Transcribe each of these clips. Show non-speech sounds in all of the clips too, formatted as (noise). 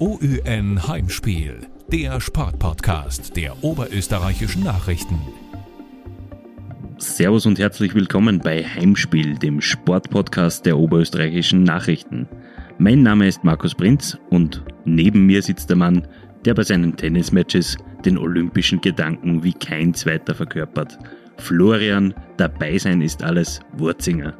OÜN Heimspiel, der Sportpodcast der oberösterreichischen Nachrichten. Servus und herzlich willkommen bei Heimspiel, dem Sportpodcast der oberösterreichischen Nachrichten. Mein Name ist Markus Prinz und neben mir sitzt der Mann, der bei seinen Tennismatches den olympischen Gedanken wie kein zweiter verkörpert. Florian, dabei sein ist alles Wurzinger.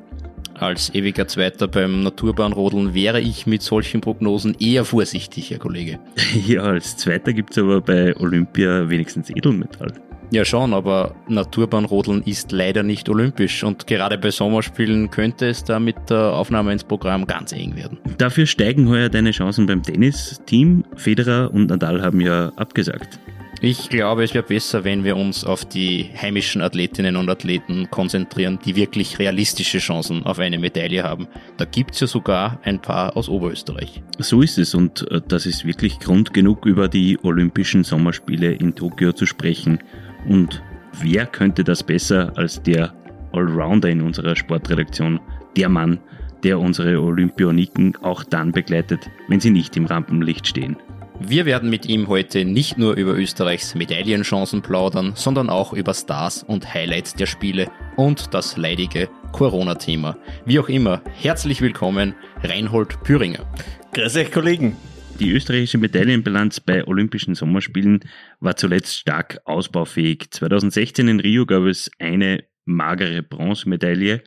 Als ewiger Zweiter beim Naturbahnrodeln wäre ich mit solchen Prognosen eher vorsichtig, Herr Kollege. (laughs) Ja, als Zweiter gibt es aber bei Olympia wenigstens Edelmetall. Ja schon, aber Naturbahnrodeln ist leider nicht olympisch und gerade bei Sommerspielen könnte es da mit der Aufnahme ins Programm ganz eng werden. Dafür steigen heuer deine Chancen beim Tennis-Team. Federer und Nadal haben ja abgesagt. Ich glaube, es wäre besser, wenn wir uns auf die heimischen Athletinnen und Athleten konzentrieren, die wirklich realistische Chancen auf eine Medaille haben. Da gibt es ja sogar ein paar aus Oberösterreich. So ist es und äh, das ist wirklich Grund genug, über die Olympischen Sommerspiele in Tokio zu sprechen. Und wer könnte das besser als der Allrounder in unserer Sportredaktion, der Mann, der unsere Olympioniken auch dann begleitet, wenn sie nicht im Rampenlicht stehen. Wir werden mit ihm heute nicht nur über Österreichs Medaillenchancen plaudern, sondern auch über Stars und Highlights der Spiele und das leidige Corona-Thema. Wie auch immer, herzlich willkommen, Reinhold Püringer. Grüß euch, Kollegen. Die österreichische Medaillenbilanz bei Olympischen Sommerspielen war zuletzt stark ausbaufähig. 2016 in Rio gab es eine magere Bronzemedaille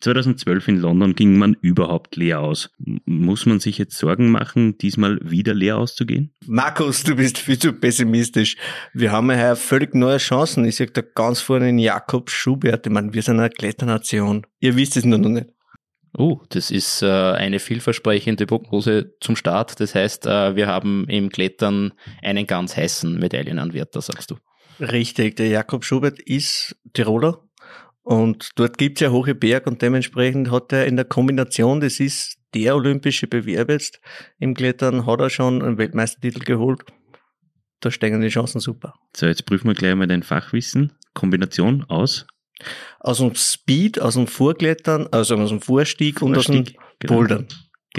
2012 in London ging man überhaupt leer aus. Muss man sich jetzt Sorgen machen, diesmal wieder leer auszugehen? Markus, du bist viel zu pessimistisch. Wir haben ja völlig neue Chancen. Ich sehe da ganz vorne in Jakob Schubert. Ich meine, wir sind eine Kletternation. Ihr wisst es nur noch nicht. Oh, das ist äh, eine vielversprechende Prognose zum Start. Das heißt, äh, wir haben im Klettern einen ganz heißen Medaillenanwärter, sagst du. Richtig, der Jakob Schubert ist Tiroler, und dort gibt's ja hohe Berg und dementsprechend hat er in der Kombination, das ist der olympische Bewerb jetzt im Klettern, hat er schon einen Weltmeistertitel geholt. Da steigen die Chancen super. So, jetzt prüfen wir gleich mal dein Fachwissen. Kombination aus? Aus dem Speed, aus dem Vorklettern, also aus dem Vorstieg, Vorstieg und aus dem genau. Bouldern.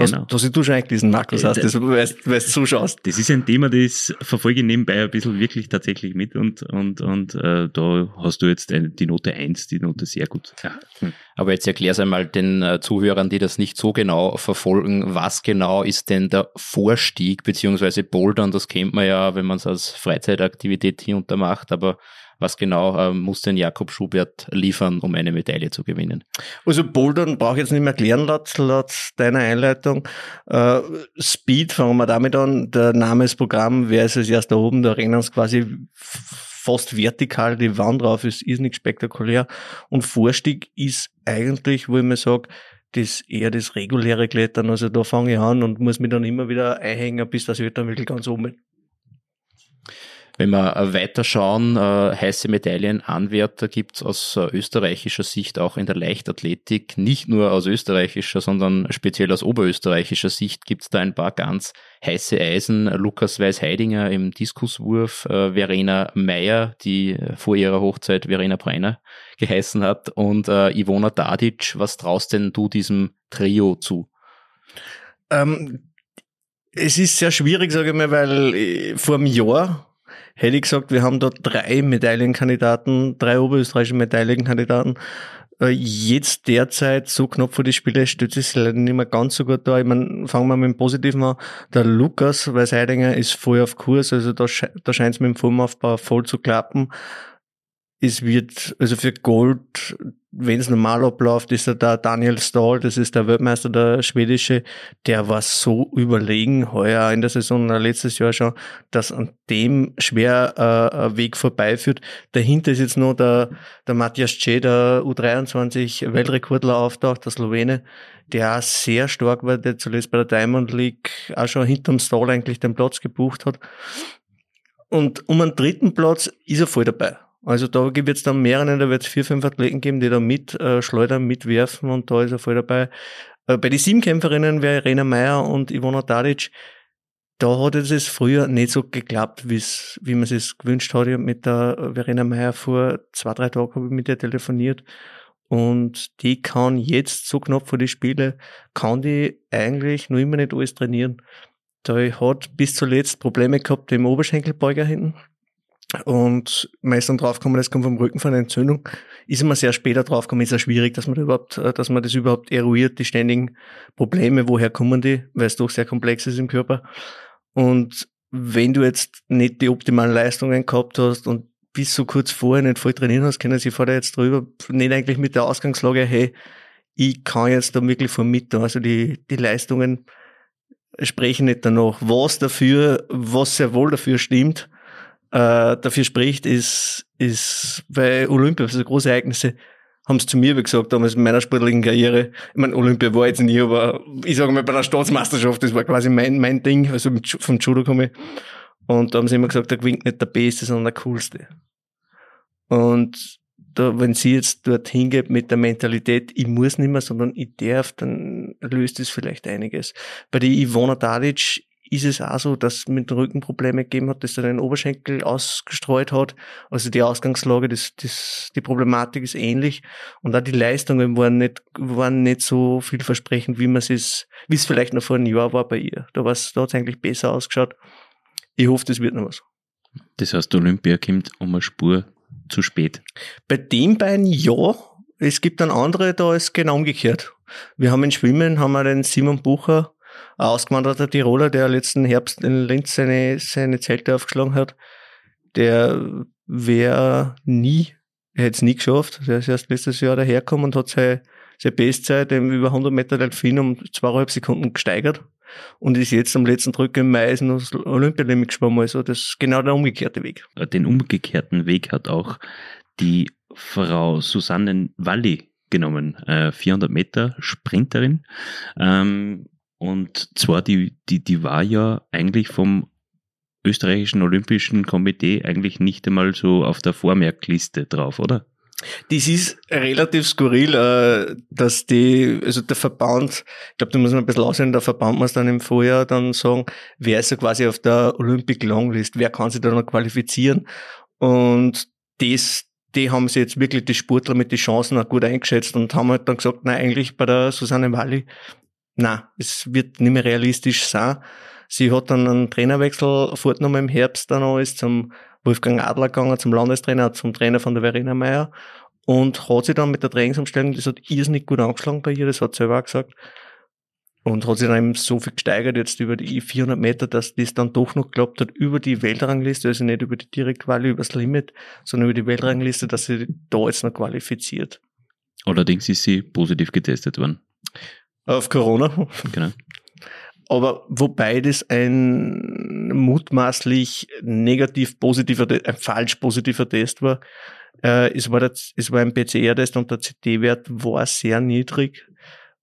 Genau. Was du schon eigentlich diesen Markus hast, das, weißt, du zuschaust. Das ist ein Thema, das verfolge ich nebenbei ein bisschen wirklich tatsächlich mit und, und, und äh, da hast du jetzt eine, die Note 1, die Note sehr gut. Ja. Hm. Aber jetzt erklär's einmal den äh, Zuhörern, die das nicht so genau verfolgen, was genau ist denn der Vorstieg beziehungsweise Bouldern, das kennt man ja, wenn man es als Freizeitaktivität hier und da macht, aber was genau äh, muss denn Jakob Schubert liefern, um eine Medaille zu gewinnen? Also Bouldern brauche ich jetzt nicht mehr erklären, laut, laut deiner Einleitung. Äh, Speed, fangen wir damit an. Der Name des Programms, wer ist es erst da oben, da rennen uns quasi fast vertikal die Wand drauf, ist irrsinnig spektakulär. Und Vorstieg ist eigentlich, wo ich mir sage, das eher das reguläre Klettern. Also da fange ich an und muss mich dann immer wieder einhängen, bis das wird dann wirklich ganz oben wenn wir äh, weiter schauen, äh, heiße Medaillenanwärter gibt es aus äh, österreichischer Sicht auch in der Leichtathletik. Nicht nur aus österreichischer, sondern speziell aus oberösterreichischer Sicht gibt es da ein paar ganz heiße Eisen. Lukas Weiß-Heidinger im Diskuswurf, äh, Verena Meyer, die vor ihrer Hochzeit Verena Breiner geheißen hat, und äh, Ivona Dadic. Was traust denn du diesem Trio zu? Ähm, es ist sehr schwierig, sage ich mal, weil äh, vor einem Jahr hätte ich gesagt, wir haben dort drei Medaillenkandidaten, drei oberösterreichische Medaillenkandidaten. Äh, jetzt derzeit so knapp vor die Spiele steht es leider nicht mehr ganz so gut da. Ich meine, fangen wir mit dem Positiven an. Der Lukas Weißheidinger ist voll auf Kurs, also da, da scheint es mit dem Formaufbau voll zu klappen es wird, also für Gold, wenn es normal abläuft, ist er da Daniel Stahl, das ist der Weltmeister, der schwedische, der war so überlegen heuer in der Saison, äh, letztes Jahr schon, dass an dem schwer äh, ein Weg vorbeiführt. Dahinter ist jetzt noch der, der Matthias C., der U23 Weltrekordler auftaucht, der Slowene, der sehr stark war, der zuletzt bei der Diamond League auch schon hinterm Stahl eigentlich den Platz gebucht hat. Und um einen dritten Platz ist er voll dabei. Also da wird es dann mehrere, da wird es vier, fünf Athleten geben, die da mit äh, mitwerfen und da ist er voll dabei. Äh, bei den Siebenkämpferinnen wäre Rena Meyer und Ivona Tadic, da hat es früher nicht so geklappt, wie's, wie man es gewünscht hat. Ich hab mit der Verena Meyer vor zwei, drei Tagen habe ich mit ihr telefoniert und die kann jetzt so knapp vor die Spiele, kann die eigentlich nur immer nicht alles trainieren. der hat bis zuletzt Probleme gehabt im Oberschenkelbeuger hinten. Und meist dann draufgekommen, das kommt vom Rücken von einer Entzündung. Ist immer sehr später draufgekommen, ist ja schwierig, dass man da überhaupt, äh, dass man das überhaupt eruiert, die ständigen Probleme, woher kommen die, weil es doch sehr komplex ist im Körper. Und wenn du jetzt nicht die optimalen Leistungen gehabt hast und bis so kurz vorher nicht voll trainieren hast, können sie vorher jetzt drüber, nicht eigentlich mit der Ausgangslage, hey, ich kann jetzt da wirklich von mit, also die, die Leistungen sprechen nicht danach. Was dafür, was sehr wohl dafür stimmt, äh, dafür spricht, ist, ist bei Olympia, also große Ereignisse, haben sie zu mir gesagt, damals in meiner sportlichen Karriere. Ich meine, Olympia war jetzt nie, aber ich sage mal, bei der Staatsmeisterschaft, das war quasi mein, mein Ding, also vom Judo komme ich. Und da haben sie immer gesagt, der gewinnt nicht der Beste, sondern der Coolste. Und da, wenn sie jetzt dort hingeht mit der Mentalität, ich muss nicht mehr, sondern ich darf, dann löst es vielleicht einiges. Bei der Ivona Dadic ist es auch so, dass es mit Rückenprobleme gegeben hat, dass er den Oberschenkel ausgestreut hat. Also die Ausgangslage, das, das, die Problematik ist ähnlich. Und auch die Leistungen waren nicht, waren nicht so vielversprechend, wie man es, wie es vielleicht noch vor einem Jahr war bei ihr. Da, da hat es eigentlich besser ausgeschaut. Ich hoffe, das wird noch was. Das heißt, Olympia kommt um eine Spur zu spät. Bei den beiden ja. Es gibt dann andere, da ist genau umgekehrt. Wir haben in Schwimmen, haben wir den Simon Bucher, ausgewanderter Tiroler, der letzten Herbst in Linz seine, seine Zelte aufgeschlagen hat. Der wäre nie, hätte es nie geschafft. Der ist erst letztes Jahr dahergekommen und hat seine, seine Bestzeit im über 100 Meter Delfin um zweieinhalb Sekunden gesteigert und ist jetzt am letzten Drück im Mai ist noch Olympialimit geschwommen. Also das ist genau der umgekehrte Weg. Den umgekehrten Weg hat auch die Frau Susanne Walli genommen, äh, 400 Meter Sprinterin. Ähm, und zwar, die, die, die war ja eigentlich vom österreichischen Olympischen Komitee eigentlich nicht einmal so auf der Vormerkliste drauf, oder? Das ist relativ skurril, äh, dass die, also der Verband, ich glaube, da muss man ein bisschen aussehen, der Verband muss dann im Vorjahr dann sagen, wer ist ja quasi auf der Olympic Longlist, wer kann sich da noch qualifizieren und das, die haben sie jetzt wirklich die Sportler mit den Chancen auch gut eingeschätzt und haben halt dann gesagt, nein, eigentlich bei der Susanne Walli, nein, es wird nicht mehr realistisch sein. Sie hat dann einen Trainerwechsel vorgenommen im Herbst dann auch, ist zum Wolfgang Adler gegangen zum Landestrainer, zum Trainer von der Verena Meier und hat sich dann mit der Trainingsumstellung, das hat irrsinnig gut angeschlagen bei ihr, das hat sie selber auch gesagt, und hat sich dann eben so viel gesteigert jetzt über die 400 Meter, dass das dann doch noch geklappt hat über die Weltrangliste, also nicht über die Direktquali, über das Limit, sondern über die Weltrangliste, dass sie da jetzt noch qualifiziert. Allerdings ist sie positiv getestet worden. Auf Corona? Genau. Aber wobei das ein mutmaßlich negativ positiver, ein falsch positiver Test war. Äh, es, war das, es war ein PCR-Test und der CT-Wert war sehr niedrig.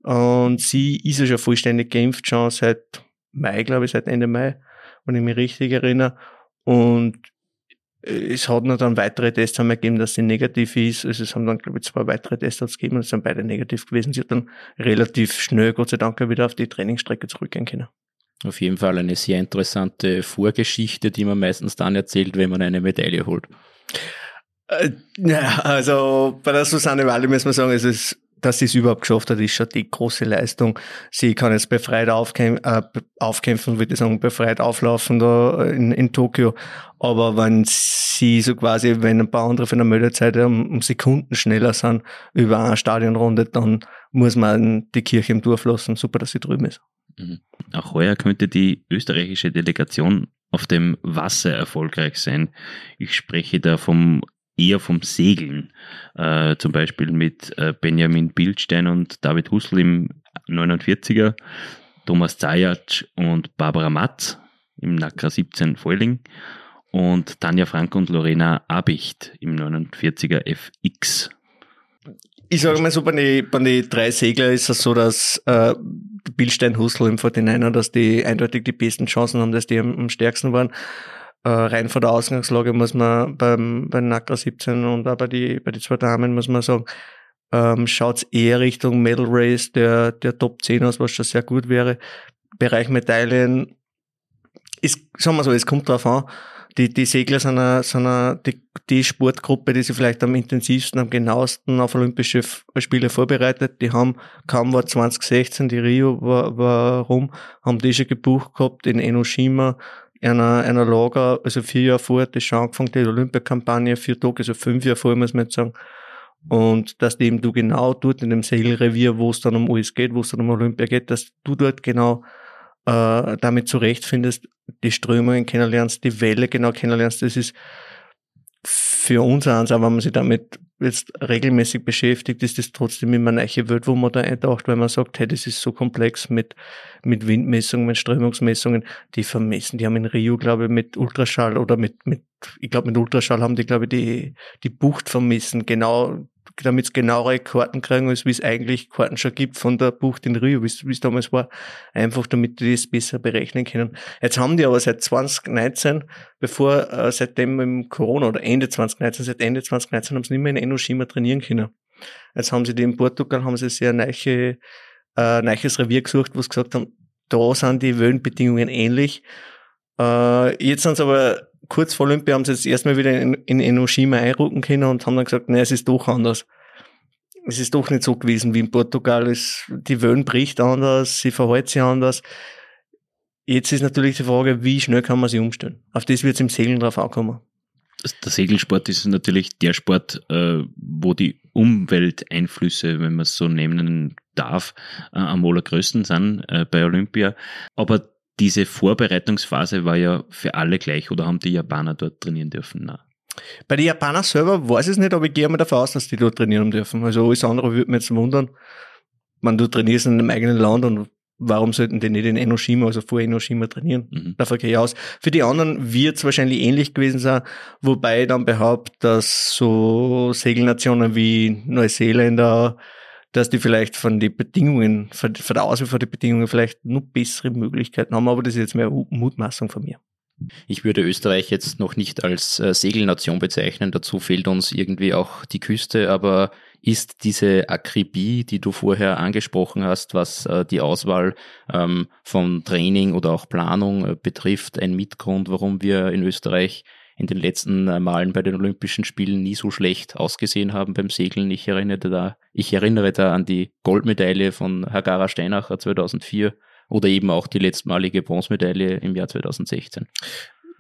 Und sie ist ja schon vollständig geimpft, schon seit Mai, glaube ich, seit Ende Mai, wenn ich mich richtig erinnere. Und es hat noch dann weitere Tests haben gegeben, dass sie negativ ist. Also es haben dann, glaube ich, zwei weitere Tests gegeben und es sind beide negativ gewesen. Sie hat dann relativ schnell, Gott sei Dank, wieder auf die Trainingsstrecke zurückgehen können. Auf jeden Fall eine sehr interessante Vorgeschichte, die man meistens dann erzählt, wenn man eine Medaille holt. Äh, ja, also bei der Susanne Walle muss man sagen, es ist dass sie es überhaupt geschafft hat, ist schon die große Leistung. Sie kann jetzt befreit aufkämpfen, äh, aufkämpfen würde ich sagen, befreit auflaufen da in, in Tokio. Aber wenn sie so quasi, wenn ein paar andere von der Meldezeit um, um Sekunden schneller sind über eine Stadionrunde, dann muss man die Kirche im Dorf lassen. Super, dass sie drüben ist. Mhm. Auch heuer könnte die österreichische Delegation auf dem Wasser erfolgreich sein. Ich spreche da vom eher vom Segeln. Äh, zum Beispiel mit äh, Benjamin Bildstein und David Hussel im 49er, Thomas Zajac und Barbara Matz im Nackra 17 Feuling und Tanja Frank und Lorena Abicht im 49er FX. Ich sage mal so, bei den, bei den drei Segler ist es so, dass äh, Bildstein Hussel im 49er, dass die eindeutig die besten Chancen haben, dass die am, am stärksten waren äh, rein von der Ausgangslage muss man beim, bei Nackra 17 und auch bei die, bei die zwei Damen muss man sagen, ähm, schaut eher Richtung Medal Race der, der Top 10 aus, was schon sehr gut wäre. Bereich Medaillen es, sagen wir so, es kommt drauf an, die, die Segler sind, eine, sind eine, die, die Sportgruppe, die sich vielleicht am intensivsten, am genauesten auf Olympische Spiele vorbereitet. Die haben, kaum war 2016, die Rio war, war rum, haben die schon gebucht gehabt in Enoshima, einer, einer Lager, also vier Jahre vor, das schon angefangen, die Olympiakampagne, vier Tage, also fünf Jahre vor, muss man jetzt sagen. Und dass eben du genau dort in dem Segelrevier, wo es dann um alles geht, wo es dann um Olympia geht, dass du dort genau äh, damit zurechtfindest, die Strömungen kennenlernst, die Welle genau kennenlernst, das ist für uns eins, aber wenn man sich damit jetzt regelmäßig beschäftigt, ist das trotzdem immer eine neue Welt, wo man da eintaucht, weil man sagt, hey, das ist so komplex mit, mit Windmessungen, mit Strömungsmessungen, die vermessen, die haben in Rio, glaube ich, mit Ultraschall oder mit, mit, ich glaube, mit Ultraschall haben die, glaube ich, die, die Bucht vermessen, genau damit es genauere Karten kriegen, als wie es eigentlich Karten schon gibt von der Bucht in Rio, wie es damals war, einfach damit die das besser berechnen können. Jetzt haben die aber seit 2019, bevor, äh, seitdem im Corona oder Ende 2019, seit Ende 2019 haben sie nicht mehr in Enoshima trainieren können. Jetzt haben sie die in Portugal, haben sie sehr neiche, äh, neiches Revier gesucht, wo sie gesagt haben, da sind die Wellenbedingungen ähnlich. Äh, jetzt sind sie aber kurz vor Olympia haben sie jetzt erstmal wieder in, in Enoshima einrücken können und haben dann gesagt, nein, es ist doch anders. Es ist doch nicht so gewesen wie in Portugal. Es, die Wellen bricht anders, sie verhält sich anders. Jetzt ist natürlich die Frage, wie schnell kann man sie umstellen? Auf das wird es im Segeln drauf ankommen. Der Segelsport ist natürlich der Sport, äh, wo die Umwelteinflüsse, wenn man es so nennen darf, äh, am allergrößten sind äh, bei Olympia. Aber diese Vorbereitungsphase war ja für alle gleich oder haben die Japaner dort trainieren dürfen? Nein. Bei den Japanern selber weiß ich es nicht, aber ich gehe mal davon aus, dass die dort trainieren dürfen. Also alles andere würde mich jetzt wundern. Man, du trainierst in einem eigenen Land und warum sollten die nicht in Enoshima, also vor Enoshima trainieren? Mhm. Davon gehe ich aus. Für die anderen wird es wahrscheinlich ähnlich gewesen sein, wobei ich dann behaupte, dass so Segelnationen wie Neuseeländer, dass die vielleicht von den Bedingungen, von, der Auswahl von den Bedingungen vielleicht nur bessere Möglichkeiten haben, aber das ist jetzt mehr Mutmaßung von mir. Ich würde Österreich jetzt noch nicht als äh, Segelnation bezeichnen, dazu fehlt uns irgendwie auch die Küste, aber ist diese Akribie, die du vorher angesprochen hast, was äh, die Auswahl ähm, von Training oder auch Planung äh, betrifft, ein Mitgrund, warum wir in Österreich in den letzten äh, Malen bei den Olympischen Spielen nie so schlecht ausgesehen haben beim Segeln. Ich erinnere da, ich erinnere da an die Goldmedaille von Hagara Steinacher 2004 oder eben auch die letztmalige Bronzemedaille im Jahr 2016.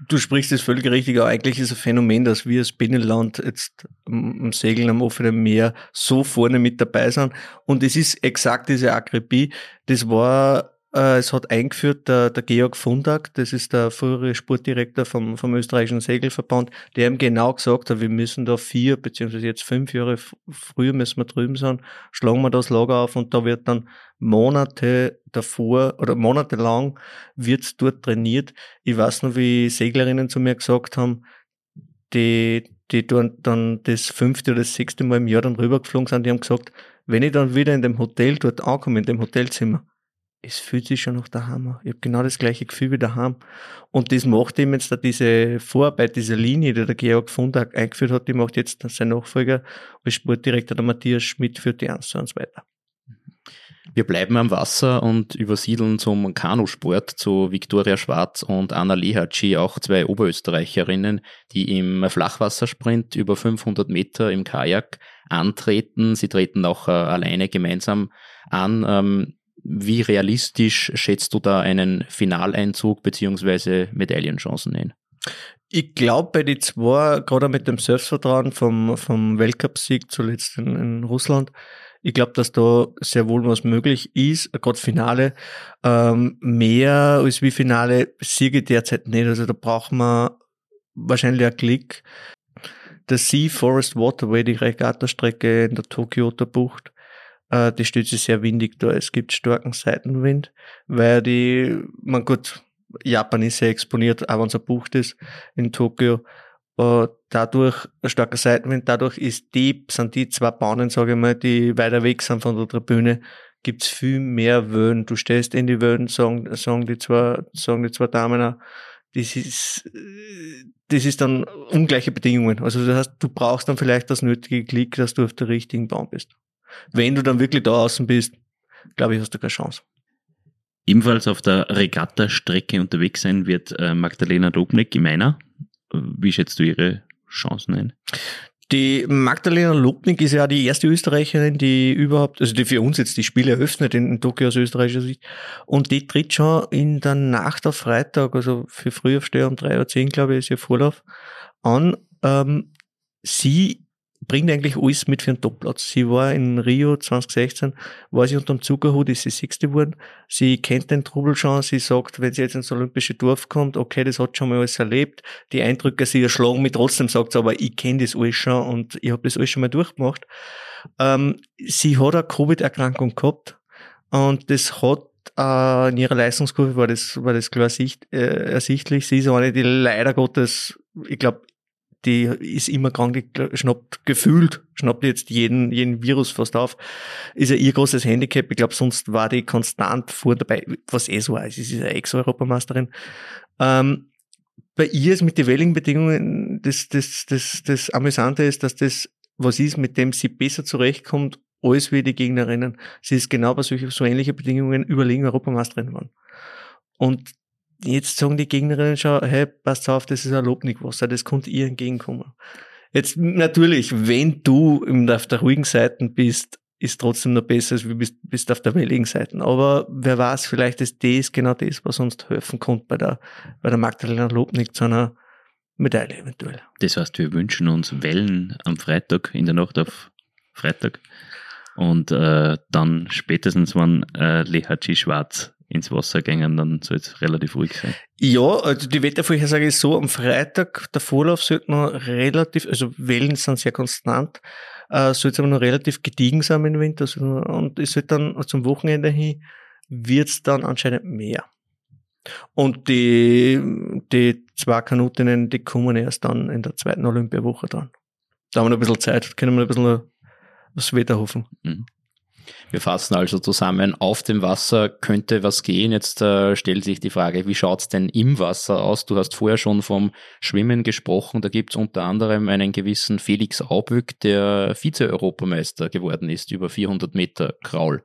Du sprichst es völlig richtig, aber eigentlich ist ein Phänomen, dass wir als Binnenland jetzt am Segeln am offenen Meer so vorne mit dabei sind. Und es ist exakt diese Akribie. Das war es hat eingeführt der, der Georg Fundak, das ist der frühere Sportdirektor vom, vom österreichischen Segelverband, der ihm genau gesagt hat, wir müssen da vier, beziehungsweise jetzt fünf Jahre früher müssen wir drüben sein, schlagen wir das Lager auf und da wird dann Monate davor oder monatelang wird dort trainiert. Ich weiß noch, wie Seglerinnen zu mir gesagt haben, die, die dann das fünfte oder das sechste Mal im Jahr dann rübergeflogen sind, die haben gesagt, wenn ich dann wieder in dem Hotel dort ankomme, in dem Hotelzimmer, es fühlt sich schon nach daheim an. Ich habe genau das gleiche Gefühl wie daheim. Und das macht ihm jetzt da diese Vorarbeit, diese Linie, die der Georg Fundag eingeführt hat, die macht jetzt sein Nachfolger als Sportdirektor, der Matthias Schmidt, führt die eins zu eins weiter. Wir bleiben am Wasser und übersiedeln zum Kanusport zu Viktoria Schwarz und Anna Lehatschi, auch zwei Oberösterreicherinnen, die im Flachwassersprint über 500 Meter im Kajak antreten. Sie treten auch äh, alleine gemeinsam an. Wie realistisch schätzt du da einen Finaleinzug beziehungsweise Medaillenchancen ein? Ich glaube, bei die zwei, gerade mit dem Selbstvertrauen vom, vom Weltcupsieg zuletzt in, in Russland, ich glaube, dass da sehr wohl was möglich ist. Gerade Finale, ähm, mehr als wie Finale Siege derzeit nicht. Also da braucht man wahrscheinlich einen Klick. Der Sea Forest Waterway, die Regattastrecke in der Tokioter Bucht, äh, die Stütze sehr windig da. Es gibt starken Seitenwind, weil die, man gut, Japan ist sehr exponiert, auch wenn es ein Bucht ist in Tokio. Uh, dadurch, ein starker Seitenwind, dadurch ist die, sind die zwei Bahnen, sage ich mal, die weiter weg sind von der Tribüne, gibt's viel mehr Wellen. Du stehst in die Wellen, sagen, sagen die zwei, sagen die zwei Damen auch, das ist, das ist dann ungleiche Bedingungen. Also das heißt, du brauchst dann vielleicht das nötige Klick, dass du auf der richtigen Bahn bist. Wenn du dann wirklich da außen bist, glaube ich, hast du keine Chance. Ebenfalls auf der Regatta-Strecke unterwegs sein wird äh, Magdalena Dobnik im Einer. Wie schätzt du ihre Chancen ein? Die Magdalena Lobnik ist ja die erste Österreicherin, die überhaupt, also die für uns jetzt die Spiele eröffnet in Tokio aus österreichischer Sicht. Und die tritt schon in der Nacht auf Freitag, also für Frühaufsteher um 3.10 Uhr, glaube ich, ist ihr Vorlauf, an. Ähm, sie bringt eigentlich alles mit für einen Topplatz. Sie war in Rio 2016, war sie unterm Zuckerhut, ist sie Sechste geworden. Sie kennt den Trubel schon. Sie sagt, wenn sie jetzt ins Olympische Dorf kommt, okay, das hat schon mal alles erlebt. Die Eindrücke, sie erschlagen mich trotzdem, sagt sie, aber ich kenne das alles schon und ich habe das alles schon mal durchgemacht. Ähm, sie hat eine Covid-Erkrankung gehabt und das hat äh, in ihrer Leistungskurve war das, war das klar äh, ersichtlich. Sie ist eine, die leider Gottes, ich glaube, die ist immer krank, schnappt gefühlt, schnappt jetzt jeden, jeden Virus fast auf. Ist ja ihr großes Handicap. Ich glaube, sonst war die konstant vor dabei, was eh so war. Sie ist ja Ex-Europameisterin. Ähm, bei ihr ist mit den Welling-Bedingungen das, das, das, das Amüsante ist, dass das was ist, mit dem sie besser zurechtkommt, als wie die Gegnerinnen. Sie ist genau bei solchen, so ähnlichen Bedingungen überlegen Europameisterin geworden. Und jetzt sagen die Gegnerinnen schon, hey, passt auf, das ist ein Lobnikwasser, das konnte ihr entgegenkommen. Jetzt natürlich, wenn du auf der ruhigen Seite bist, ist trotzdem noch besser, als du bist, bist auf der welligen Seite. Aber wer weiß, vielleicht ist das genau das, was uns helfen konnte bei der, bei der Magdalena Lobnik zu einer Medaille eventuell. Das heißt, wir wünschen uns Wellen am Freitag, in der Nacht auf Freitag. Und äh, dann spätestens, wenn äh, Lehachi Schwarz ins Wasser gehen, dann soll es relativ ruhig sein. Ja, also die Wettervorhersage ist so, am Freitag, der Vorlauf sollte noch relativ, also Wellen sind sehr konstant, äh, soll es aber noch relativ gediegen sein im Winter. Also, und es wird dann zum Wochenende hin, wird es dann anscheinend mehr. Und die, die zwei Kanutinnen, die kommen erst dann in der zweiten Olympiawoche dran. Da haben wir noch ein bisschen Zeit, können wir ein bisschen was Wetter hoffen. Mhm. Wir fassen also zusammen, auf dem Wasser könnte was gehen. Jetzt äh, stellt sich die Frage, wie schaut's denn im Wasser aus? Du hast vorher schon vom Schwimmen gesprochen. Da gibt's unter anderem einen gewissen Felix Aubück, der Vize-Europameister geworden ist über 400 Meter Kraul.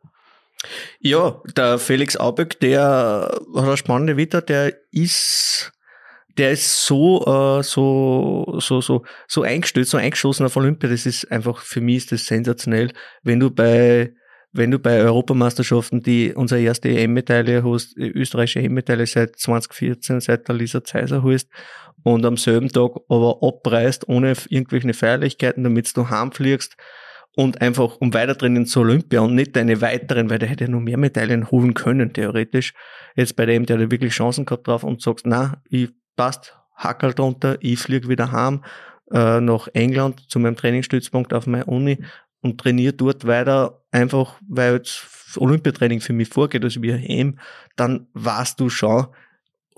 Ja, der Felix Auböck, der hat eine spannende Vita, der ist der ist so, äh, so, so, so, so eingestellt, so eingeschossen auf Olympia. Das ist einfach, für mich ist das sensationell. Wenn du bei wenn du bei Europameisterschaften die unsere erste EM-Medaille hast, österreichische EM-Medaille seit 2014, seit der Lisa Zeiser hast und am selben Tag aber abreißt ohne irgendwelche Feierlichkeiten, damit du heimfliegst und einfach um weiter drinnen zur Olympia und nicht deine weiteren, weil der hätte ja noch mehr Medaillen holen können, theoretisch. Jetzt bei dem, der hat wirklich Chancen gehabt drauf und sagst, na, ich passt, Hackerl drunter, ich fliege wieder heim äh, nach England zu meinem Trainingsstützpunkt auf meine Uni und trainiere dort weiter, einfach weil jetzt Olympiatraining für mich vorgeht, also wie ein dann weißt du schon,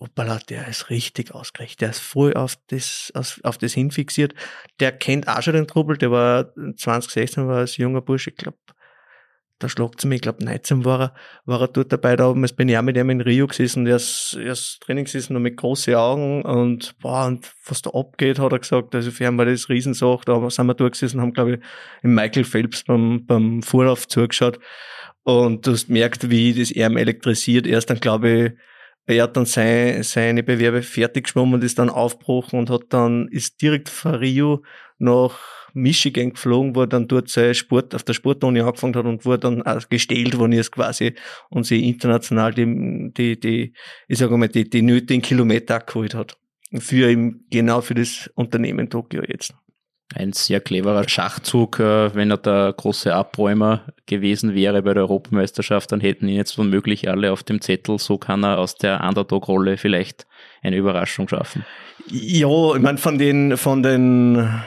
hoppala, der ist richtig ausgerichtet, der ist voll auf das, auf das hinfixiert. Der kennt auch schon den Trubel, der war 2016, war als junger Bursche, ich glaube, da schlagt es mich, ich glaube 19 war er, war er dort dabei, da oben, bin ich auch mit ihm in Rio gesessen, er ist, er ist Training gesessen mit großen Augen und, boah, und was da abgeht, hat er gesagt, also für ihn war das Riesensache, da sind wir durchgesessen, haben, glaube ich, im Michael Phelps beim, beim Vorlauf zugeschaut. Und du hast gemerkt, wie das er elektrisiert, erst dann, glaube ich, er hat dann sein, seine Bewerbe fertig geschwommen und ist dann aufgebrochen und hat dann, ist direkt von Rio nach Michigan geflogen, wo er dann dort sein Sport, auf der Sportuni angefangen hat und wo er dann auch gestellt worden ist quasi und sie international die, die, die, ich sage mal, die, die nötigen Kilometer geholt hat. Für ihm, genau für das Unternehmen Tokio jetzt ein sehr cleverer Schachzug. Äh, wenn er der große Abräumer gewesen wäre bei der Europameisterschaft, dann hätten ihn jetzt womöglich alle auf dem Zettel. So kann er aus der Underdog-Rolle vielleicht eine Überraschung schaffen. Ja, ich meine, von den, von den,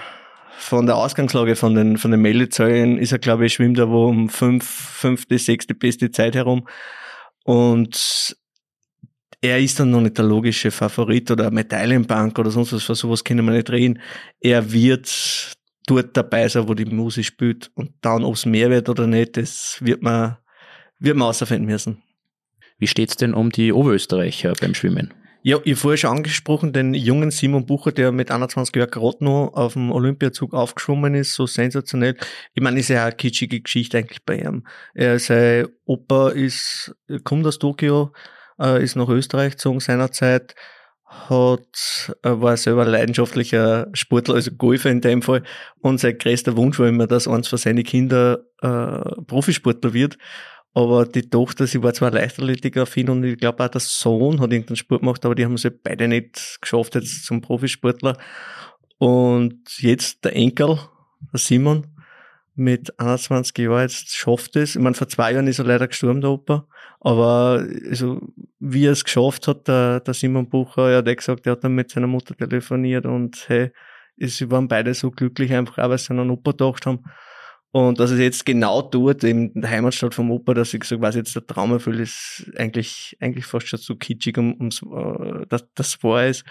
von der Ausgangslage, von den, von den Meldezahlen ist er, glaube ich, schwimmt er wo um fünf, fünfte, sechste beste Zeit herum. Und er ist dann noch nicht der logische Favorit oder Medaillenbank oder sonst was, für sowas können wir nicht reden. Er wird dort dabei sein, wo die Musik spielt. Und dann, ob es mehr wird oder nicht, das wird man, wird man außerfinden müssen. Wie steht's denn um die Oberösterreicher beim Schwimmen? Ja, ich vorher schon angesprochen, den jungen Simon Bucher, der mit 21 Jahren gerade noch auf dem Olympiazug aufgeschwommen ist, so sensationell. Ich meine, ist ja eine kitschige Geschichte eigentlich bei ihm. Er, sein Opa ist, kommt aus Tokio, äh, ist nach Österreich gezogen seinerzeit, hat, äh, war selber leidenschaftlicher Sportler, also Golfer in dem Fall. Und sein größter Wunsch war immer, dass eins von seinen Kindern äh, Profisportler wird. Aber die Tochter, sie war zwar Leichtathletiker-affin und ich glaube auch der Sohn hat irgendeinen Sport gemacht, aber die haben sie beide nicht geschafft jetzt zum Profisportler. Und jetzt der Enkel, der Simon, mit 21 Jahren jetzt schafft es. Ich meine, vor zwei Jahren ist er leider gestorben, der Opa. Aber also, wie er es geschafft hat, der, der Simon Bucher, er hat gesagt, er hat dann mit seiner Mutter telefoniert und hey, sie waren beide so glücklich, einfach auch, weil sie an einen Opa gedacht haben. Und dass es jetzt genau dort, in der Heimatstadt vom Opa, dass ich gesagt was jetzt der Traum erfüllt, ist eigentlich, eigentlich fast schon zu kitschig, um, ums, äh, dass das war ist.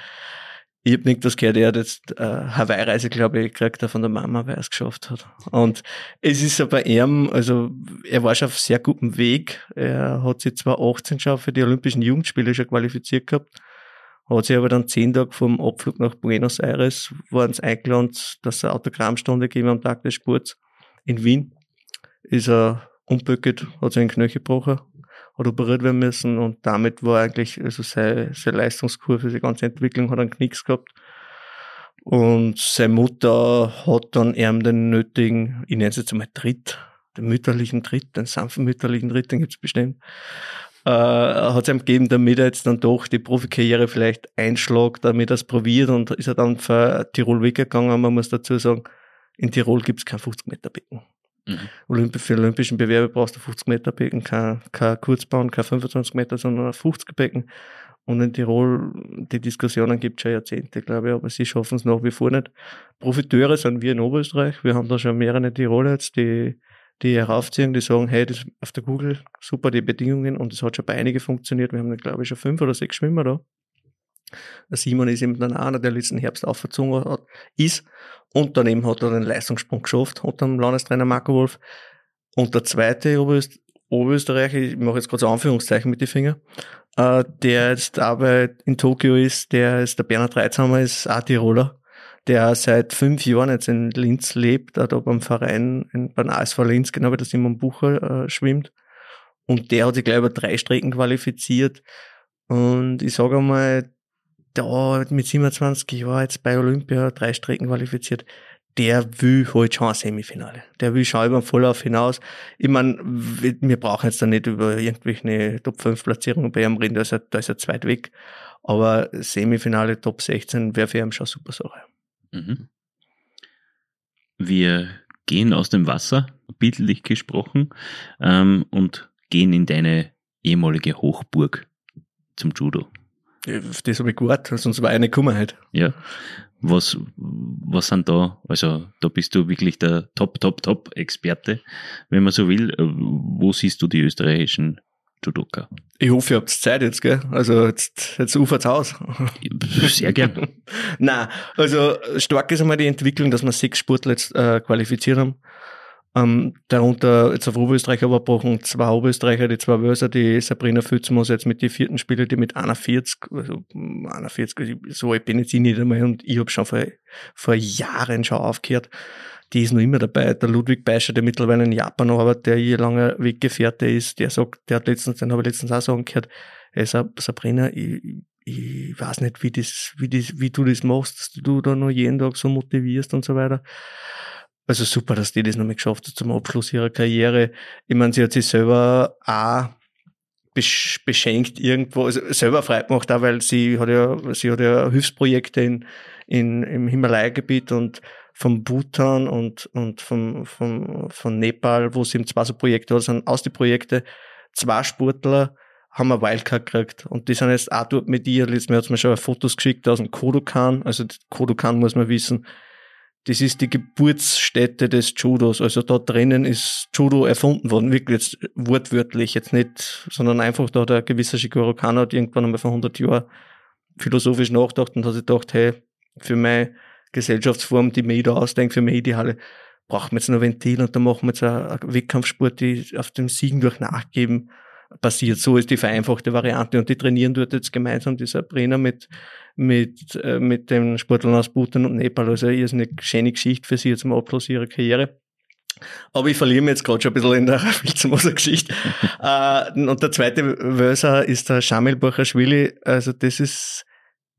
Ich habe nicht das gehört, er hat jetzt äh, Hawaii-Reise, glaube ich, gekriegt er von der Mama, weil er es geschafft hat. Und es ist ja bei ihm, also er war schon auf sehr gutem Weg. Er hat sich zwar 18 schon für die Olympischen Jugendspiele schon qualifiziert gehabt, hat sich aber dann zehn Tage vom Abflug nach Buenos Aires, waren es eingeladen, dass er Autogrammstunde geben am Tag des Sports in Wien ist er umböckert, hat seinen Knöchel gebrochen, hat operiert werden müssen und damit war eigentlich, also seine, seine Leistungskurve, seine ganze Entwicklung hat einen Knicks gehabt. Und seine Mutter hat dann ihm den nötigen, ich nenne es jetzt einmal Tritt, den mütterlichen Tritt, den sanften mütterlichen Tritt, den gibt's bestimmt, äh, hat es ihm gegeben, damit er jetzt dann doch die Profikarriere vielleicht einschlagt, damit er es probiert und ist er dann für Tirol weggegangen. Man muss dazu sagen, in Tirol gibt es kein 50 Meter Becken. Mhm. Für olympischen Bewerbe brauchst du 50 Meter Becken, kein, kein Kurzbahn, kein 25 Meter, sondern ein 50 Becken. Und in Tirol, die Diskussionen gibt es schon Jahrzehnte, glaube ich, aber sie schaffen es nach wie vor nicht. Profiteure sind wir in Oberösterreich. Wir haben da schon mehrere Tiroler jetzt, die, die heraufziehen, die sagen, hey, das auf der Google, super die Bedingungen und es hat schon bei einigen funktioniert. Wir haben, glaube ich, schon fünf oder sechs Schwimmer da. Simon ist eben dann einer, der letzten Herbst aufgezogen hat, ist. Und daneben hat er den Leistungssprung geschafft, hat dann Landestrainer Marco Wolf. Und der zweite Oberöst Oberösterreicher, ich mache jetzt gerade so Anführungszeichen mit den Fingern, äh, der jetzt aber in Tokio ist, der ist der Bernhard Reitzhammer, ist auch Tiroler, der seit fünf Jahren jetzt in Linz lebt, da beim Verein, in, beim ASV Linz, genau wie der Simon Bucher äh, schwimmt. Und der hat sich gleich über drei Strecken qualifiziert. Und ich sage einmal, da mit 27 Jahren jetzt bei Olympia drei Strecken qualifiziert, der will halt schon ein Semifinale. Der will schon über den Volllauf hinaus. Ich meine, wir brauchen jetzt da nicht über irgendwelche Top 5 Platzierungen bei ihm reden, da ist er, da ist er zweit weg. Aber Semifinale, Top 16 wäre für ihn schon eine super Sache. Mhm. Wir gehen aus dem Wasser, bildlich gesprochen, ähm, und gehen in deine ehemalige Hochburg zum Judo. Das habe ich gewartet, sonst war eine gekommen halt. Ja. Was, was sind da, also da bist du wirklich der Top, Top, Top-Experte, wenn man so will. Wo siehst du die österreichischen Judoka? Ich hoffe, ihr habt Zeit jetzt, gell? Also jetzt, jetzt ufert's aus. Sehr gern. (laughs) Nein, also stark ist einmal die Entwicklung, dass wir sechs Sportler jetzt äh, qualifiziert haben. Ähm, darunter jetzt auf Oberösterreich aber brauchen zwei Oberösterreicher, die zwei Wörser, die Sabrina Fützmus jetzt mit den vierten Spieler, die mit 41, also 41, so alt bin ich nicht einmal und ich habe schon vor, vor Jahren schon aufgehört. Die ist noch immer dabei. Der Ludwig Beischer, der mittlerweile in Japan arbeitet, der hier lange Weggefährte ist, der sagt, der hat letztens, den habe ich letztens auch sagen gehört, hey Sabrina, ich, ich weiß nicht, wie das, wie das, wie du das machst, dass du da noch jeden Tag so motivierst und so weiter. Also super, dass die das noch mal geschafft hat zum Abschluss ihrer Karriere. Ich meine, sie hat sich selber auch beschenkt irgendwo, also selber frei gemacht, auch weil sie hat ja, sie hat ja Hilfsprojekte in, in, im Himalaya-Gebiet und vom Bhutan und, und vom, vom, von Nepal, wo sie eben zwei so Projekte hat, sind aus die Projekte zwei Sportler haben wir Wildcard gekriegt und die sind jetzt auch dort mit ihr. Letztes Mal hat mir schon Fotos geschickt aus dem Kodokan, also Kodokan muss man wissen, das ist die Geburtsstätte des Judos. Also da drinnen ist Judo erfunden worden, wirklich jetzt wortwörtlich, jetzt nicht, sondern einfach da hat ein gewisser Shigoro Kano hat irgendwann einmal vor 100 Jahren philosophisch nachgedacht und hat sich gedacht, hey, für meine Gesellschaftsform, die mir da ausdenkt, für meine Ideale, brauchen wir jetzt noch Ventil und dann machen wir jetzt einen Wettkampfsport, die auf dem Siegen durch nachgeben. Passiert. So ist die vereinfachte Variante und die trainieren dort jetzt gemeinsam die Sabrina mit, mit, äh, mit den Sportlern aus Bhutan und Nepal. Also hier ist eine schöne Geschichte für sie jetzt am Abschluss ihrer Karriere. Aber ich verliere mich jetzt gerade schon ein bisschen in der (laughs) Filzmoser-Geschichte. (laughs) äh, und der zweite Wörser ist der Shamil Bachashvili. Also das ist,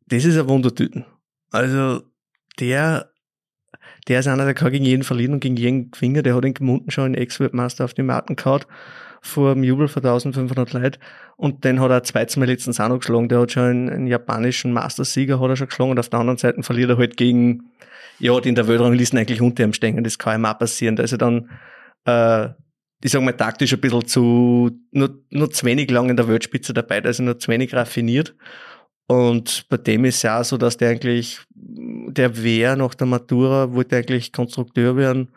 das ist ein Wundertüten. Also der, der ist einer, der kann gegen jeden verlieren und gegen jeden gewinnen. Der hat den Gemunden schon in Ex-Weltmeister auf die Matten gehauen vor dem Jubel vor 1500 Leuten. Und den hat er zweites Mal letztens auch noch geschlagen. Der hat schon einen, einen japanischen Mastersieger hat er schon geschlagen und auf der anderen Seite verliert er halt gegen, ja, die in der Weltrangliste eigentlich unter ihm stehen. Das kann ihm auch passieren. Da ist er dann, äh, ich sag mal, taktisch ein bisschen zu, nur, nur zu wenig lang in der Weltspitze dabei, da ist er nur zu wenig raffiniert. Und bei dem ist ja so, dass der eigentlich, der wäre nach der Matura, wollte eigentlich Konstrukteur werden,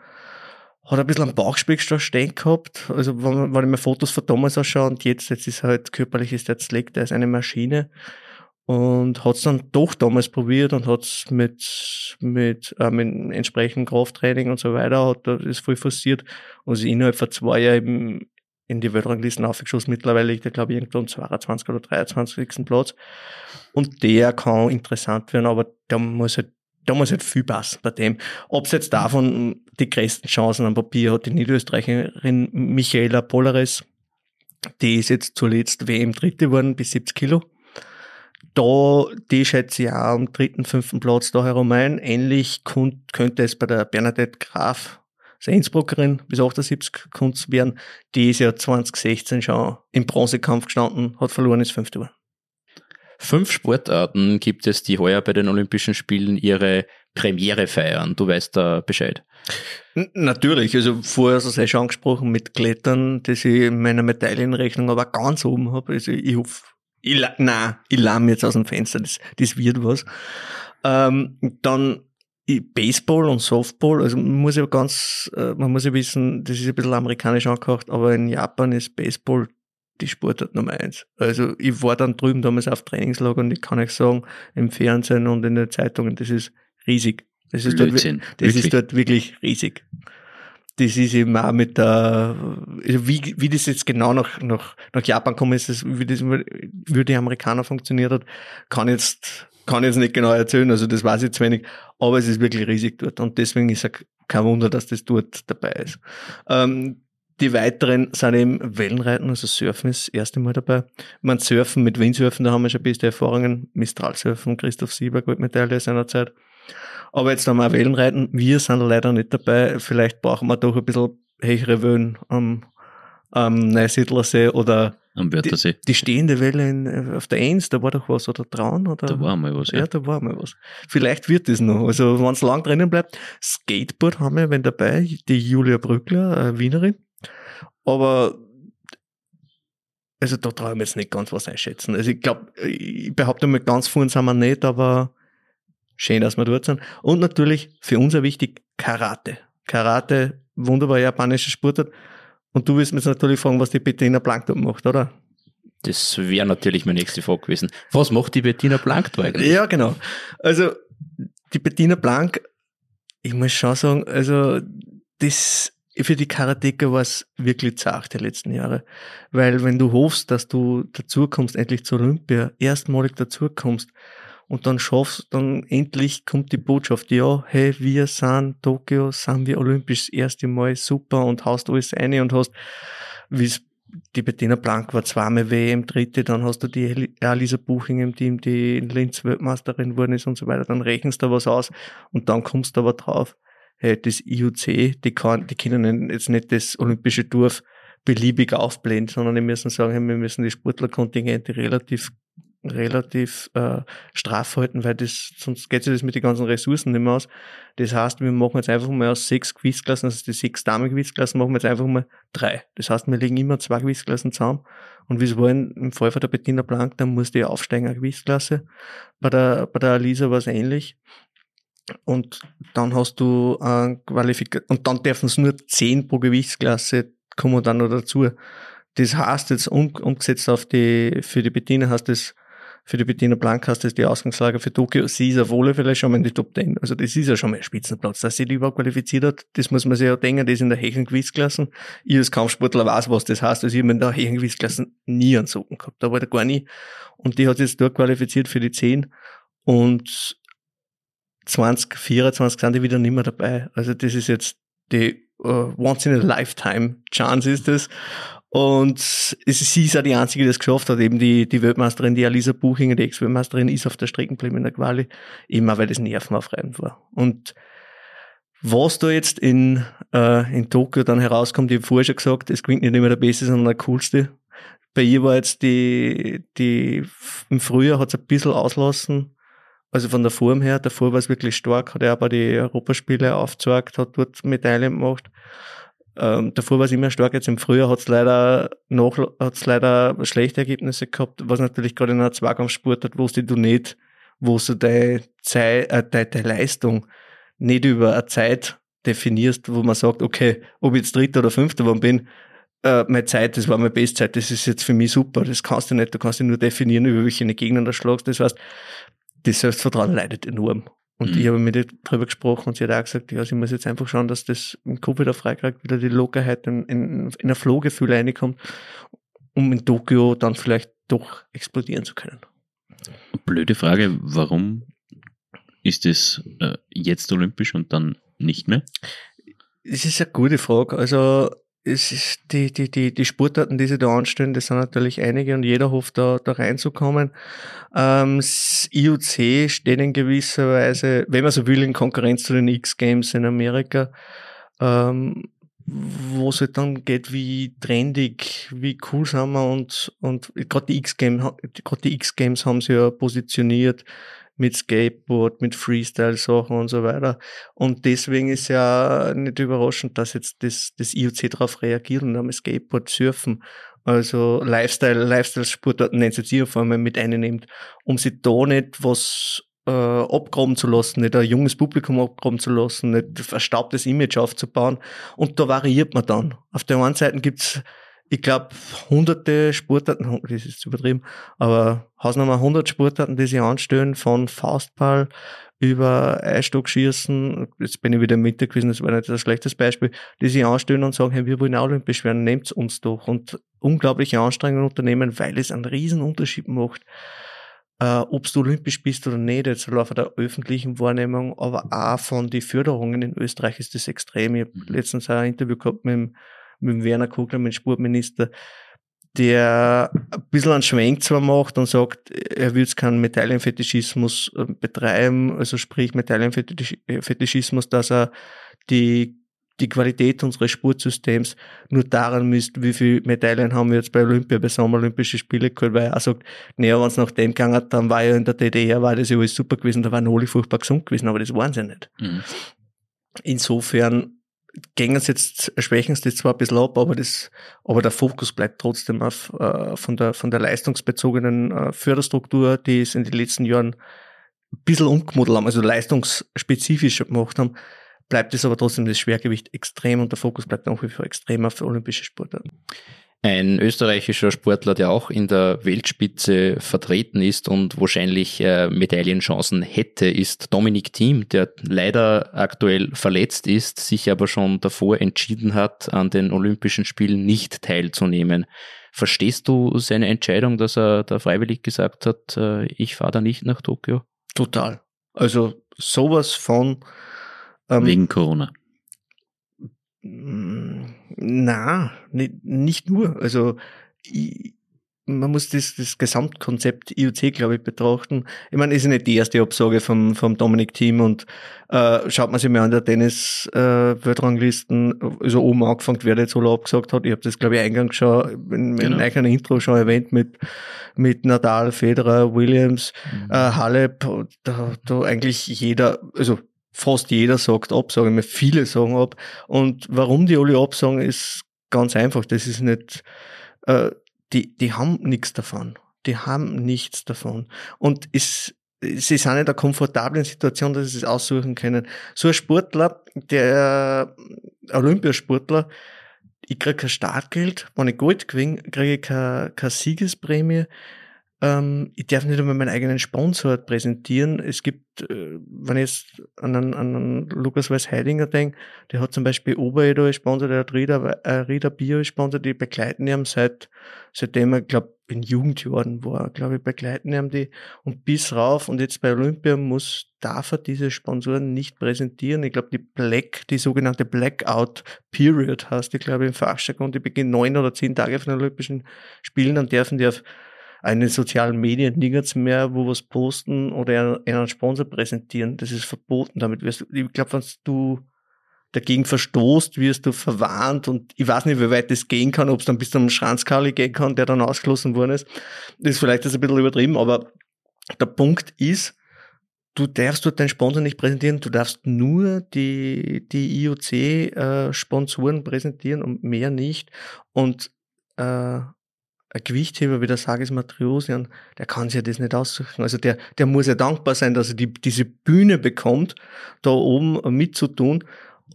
hat ein bisschen am Bauchspiegelstoff stehen gehabt. Also, wenn, wenn ich mir Fotos von damals anschaue und jetzt, jetzt ist halt körperlich ist der jetzt legt, der ist eine Maschine. Und hat es dann doch damals probiert und hat es mit, mit, äh, mit entsprechendem Krafttraining und so weiter, hat das voll forciert und ist innerhalb von zwei Jahren eben in die Weltranglisten aufgeschossen. Mittlerweile liegt er, glaube ich, irgendwo am 22. oder 23. Platz. Und der kann interessant werden, aber der muss halt da muss halt viel passen bei dem. Jetzt davon die größten Chancen am Papier hat, die Niederösterreicherin Michaela Polares, die ist jetzt zuletzt WM Dritte geworden, bis 70 Kilo. Da, die schätze ich auch am dritten, fünften Platz da herum ein. Ähnlich könnte es bei der Bernadette Graf, der Innsbruckerin, bis 78 Kunst werden. Die ist ja 2016 schon im Bronzekampf gestanden, hat verloren, ist fünfte geworden. Fünf Sportarten gibt es, die heuer bei den Olympischen Spielen ihre Premiere feiern. Du weißt da Bescheid. Natürlich, also vorher hast du es schon angesprochen mit Klettern, dass ich in meiner Medaillenrechnung aber ganz oben habe. Also ich hoffe, ich, nein, ich lahm jetzt aus dem Fenster, das, das wird was. Ähm, dann Baseball und Softball, also man muss ja ganz, äh, man muss ja wissen, das ist ein bisschen amerikanisch angehaucht, aber in Japan ist Baseball die Sportart Nummer eins. Also ich war dann drüben damals auf Trainingslager und ich kann euch sagen, im Fernsehen und in den Zeitungen, das ist riesig. Das ist, dort, das ist dort wirklich riesig. Das ist eben auch mit der, also wie, wie das jetzt genau nach, nach, nach Japan kommen ist, das, wie das wie die Amerikaner funktioniert hat, kann jetzt, kann jetzt nicht genau erzählen, also das weiß ich zu wenig, aber es ist wirklich riesig dort und deswegen ist es kein Wunder, dass das dort dabei ist. Ähm, die weiteren sind eben Wellenreiten, also Surfen ist das erste Mal dabei. Man Surfen mit Windsurfen, da haben wir schon beste Erfahrungen. Mistral-Surfen, Christoph Sieber, Goldmedaille seinerzeit. Aber jetzt haben wir auch Wellenreiten. Wir sind leider nicht dabei. Vielleicht brauchen wir doch ein bisschen höhere Wellen am, am Neusiedlersee oder am Wörthersee. Die, die, stehende Welle in, auf der Eins, da war doch was, oder Traun, oder? Da war mal was, ja. Ja, da war mal was. Vielleicht wird das noch. Also, wenn es lang drinnen bleibt. Skateboard haben wir wenn dabei, die Julia Brückler, Wienerin. Aber also da traue ich mir jetzt nicht ganz was einschätzen. Also ich glaube, ich behaupte mal, ganz vorne sind wir nicht, aber schön, dass wir dort sind. Und natürlich für uns auch wichtig, Karate. Karate, wunderbar japanische Sportart. Und du wirst mir jetzt natürlich fragen, was die Bettina Blank dort macht, oder? Das wäre natürlich meine nächste Frage gewesen. Was macht die Bettina Blank da eigentlich? Ja, genau. Also die Bettina Blank, ich muss schon sagen, also das für die Karateka war es wirklich zart die letzten Jahre. Weil wenn du hoffst, dass du dazukommst, endlich zur Olympia, erstmalig dazukommst und dann schaffst, dann endlich kommt die Botschaft, ja, hey, wir sind Tokio, sind wir olympisch das erste Mal, super und haust alles eine und hast, wie es die Bettina Blank war zweimal WM dritte, dann hast du die Alisa Buching im Team, die in Linz Weltmeisterin worden ist und so weiter, dann rechnest du was aus und dann kommst du aber drauf, hey, das IUC, die, kann, die können jetzt nicht das olympische Dorf beliebig aufblenden, sondern die müssen sagen, wir müssen die Sportlerkontingente relativ relativ äh, straff halten, weil das, sonst geht sich das mit den ganzen Ressourcen nicht mehr aus. Das heißt, wir machen jetzt einfach mal aus sechs Gewichtsklassen, also die sechs Damen-Gewichtsklassen, machen wir jetzt einfach mal drei. Das heißt, wir legen immer zwei Gewichtsklassen zusammen. Und wie es war im Fall von der Bettina Blank, dann musste ich aufsteigen, eine Gewichtsklasse. Bei der, bei der Alisa war es ähnlich. Und dann hast du äh, Qualifikation, und dann dürfen es nur zehn pro Gewichtsklasse kommen dann noch dazu. Das heißt jetzt um, umgesetzt auf die, für die Bediener heißt das für die Bettina Blancas, das ist die Ausgangslage für Tokio. Sie ist ja wohl vielleicht schon mal in die Top 10. Also das ist ja schon mal ein Spitzenplatz. Dass sie die überhaupt qualifiziert hat, das muss man sich ja denken, das ist in der Hechengewichtklasse. Ich als Kampfsportler weiß, was das heißt. Also ich habe in der Hechengewichtklasse nie einen Socken gehabt. Da war der gar nie. Und die hat jetzt dort qualifiziert für die 10. Und 2024 sind die wieder nicht mehr dabei. Also das ist jetzt die uh, once in a lifetime Chance ist das. Und es, sie ist ja die einzige, die das geschafft hat. Eben die, die Weltmeisterin, die Alisa Buchinger, die Ex-Weltmeisterin, ist auf der Strecke geblieben in der Quali. Eben auch, weil das nervenaufreibend war. Und was da jetzt in, äh, in Tokio dann herauskommt, ich habe vorher schon gesagt, es klingt nicht immer der Beste, sondern der Coolste. Bei ihr war jetzt die, die, im Frühjahr hat es ein bisschen auslassen. Also von der Form her, davor war es wirklich stark, hat er aber die Europaspiele aufgezeigt, hat dort Medaillen gemacht. Ähm, davor war es immer stark, jetzt im Frühjahr hat es leider noch, hat's leider schlechte Ergebnisse gehabt, was natürlich gerade in einer Zweikampfsport hat, wo du nicht, wo du deine, Zeit, äh, deine, deine Leistung nicht über eine Zeit definierst, wo man sagt, okay, ob ich jetzt Dritter oder Fünfter geworden bin, äh, meine Zeit, das war meine Bestzeit, das ist jetzt für mich super, das kannst du nicht, du kannst dich nur definieren, über welche Gegner du schlagst, das heißt, das Selbstvertrauen leidet enorm. Und mhm. ich habe mit ihr darüber gesprochen und sie hat auch gesagt, ja, sie muss jetzt einfach schauen, dass das im Kopf wieder freikriegt, wieder die Lockerheit in, in, in ein Flohgefühl reinkommt, um in Tokio dann vielleicht doch explodieren zu können. Blöde Frage, warum ist es äh, jetzt olympisch und dann nicht mehr? Es ist eine gute Frage. Also es ist die, die, die, die Sportarten, die sie da anstellen, das sind natürlich einige und jeder hofft da, da reinzukommen. Ähm, das IOC steht in gewisser Weise, wenn man so will, in Konkurrenz zu den X-Games in Amerika, ähm, wo es halt dann geht, wie trendig, wie cool sind wir und, und gerade die X-Games, gerade die X-Games haben sie ja positioniert mit Skateboard, mit Freestyle-Sachen und so weiter. Und deswegen ist ja nicht überraschend, dass jetzt das, das IOC darauf reagiert und haben Skateboard, Surfen, also Lifestyle, Lifestyle-Sportarten nennt es jetzt allem mit einnimmt, um sich da nicht was äh, abgraben zu lassen, nicht ein junges Publikum abgraben zu lassen, nicht ein verstaubtes Image aufzubauen. Und da variiert man dann. Auf der einen Seite gibt's ich glaube, hunderte Sportarten, das ist übertrieben, aber Hausnummer 100 Sportarten, die sich anstellen, von Faustball über Eisstockschießen, jetzt bin ich wieder im Winter gewesen, das war nicht das schlechtes Beispiel, die sich anstellen und sagen, hey, wir wollen olympisch werden, nehmt uns doch. Und unglaubliche Anstrengungen unternehmen, weil es einen riesen Unterschied macht, äh, ob du olympisch bist oder nicht, jetzt im Laufe der öffentlichen Wahrnehmung, aber auch von den Förderungen in Österreich ist das extrem. Ich habe mhm. letztens ein Interview gehabt mit dem mit dem Werner Kugler, mit dem Sportminister, der ein bisschen einen Schwenk zwar macht und sagt, er will jetzt keinen Medaillenfetischismus äh, betreiben, also sprich Medaillenfetischismus, dass er die die Qualität unseres Sportsystems nur daran misst, wie viele Medaillen haben wir jetzt bei Olympia, bei Sommerolympischen Spiele geholt, weil er sagt, naja, wenn es nach dem gegangen hat, dann war ja in der DDR, war das ja alles super gewesen, da waren alle furchtbar gesund gewesen, aber das waren sie nicht. Mhm. Insofern gängen jetzt, schwächen sie zwar ein bisschen ab, aber das, aber der Fokus bleibt trotzdem auf, äh, von der, von der leistungsbezogenen äh, Förderstruktur, die es in den letzten Jahren ein bisschen umgemodelt haben, also leistungsspezifisch gemacht haben, bleibt es aber trotzdem das Schwergewicht extrem und der Fokus bleibt nach wie vor extrem auf olympische Sportarten. Ein österreichischer Sportler, der auch in der Weltspitze vertreten ist und wahrscheinlich äh, Medaillenchancen hätte, ist Dominik Thiem, der leider aktuell verletzt ist, sich aber schon davor entschieden hat, an den Olympischen Spielen nicht teilzunehmen. Verstehst du seine Entscheidung, dass er da freiwillig gesagt hat, äh, ich fahre da nicht nach Tokio? Total. Also sowas von ähm, wegen Corona. Na, nicht, nicht nur. Also ich, man muss das, das Gesamtkonzept IOC, glaube ich, betrachten. Ich meine, ist ja nicht die erste Absage vom, vom Dominik-Team und äh, schaut man sich mal an der Tennis-Weltranglisten, äh, also oben angefangen, wer jetzt alle abgesagt hat. Ich habe das, glaube ich, eingangs schon in, genau. in eigenen Intro schon erwähnt mit, mit Nadal, Federer, Williams, mhm. äh, Halep, da, da eigentlich jeder, also fast jeder sagt ab, sagen wir, viele sagen ab. Und warum die alle absagen, ist ganz einfach. Das ist nicht, äh, die, die haben nichts davon. Die haben nichts davon. Und es, sie sind in einer komfortablen Situation, dass sie es aussuchen können. So ein Sportler, der Olympiasportler, ich kriege kein Startgeld, wenn ich Gold gewinne, kriege ich keine, keine Siegesprämie, ähm, ich darf nicht einmal meinen eigenen Sponsor präsentieren. Es gibt, äh, wenn ich jetzt an einen, an Lukas Weiß-Heidinger denke, der hat zum Beispiel Oberedo als Sponsor, der hat Rieder, äh, Rieder Bio als Sponsor, die begleiten ihn seit, seitdem er, glaube in Jugendjahren war, glaube ich, begleiten ihn die und bis rauf und jetzt bei Olympia muss, darf er diese Sponsoren nicht präsentieren. Ich glaube, die Black, die sogenannte Blackout Period heißt, ich glaube im Fachjargon, die beginnt neun oder zehn Tage von den Olympischen Spielen, dann dürfen die auf eine sozialen Medien nirgends mehr, wo was posten oder einen Sponsor präsentieren. Das ist verboten. Damit wirst du, ich glaube, wenn du dagegen verstoßt, wirst du verwarnt und ich weiß nicht, wie weit das gehen kann, ob es dann bis zum Schranzkali gehen kann, der dann ausgeschlossen worden ist. Das ist vielleicht das ein bisschen übertrieben, aber der Punkt ist, du darfst dort deinen Sponsor nicht präsentieren, du darfst nur die, die IOC-Sponsoren äh, präsentieren und mehr nicht. Und äh, ein Gewichtheber wie der Sages Matriosian, der kann sich ja das nicht aussuchen. Also der, der muss ja dankbar sein, dass er die, diese Bühne bekommt, da oben mitzutun.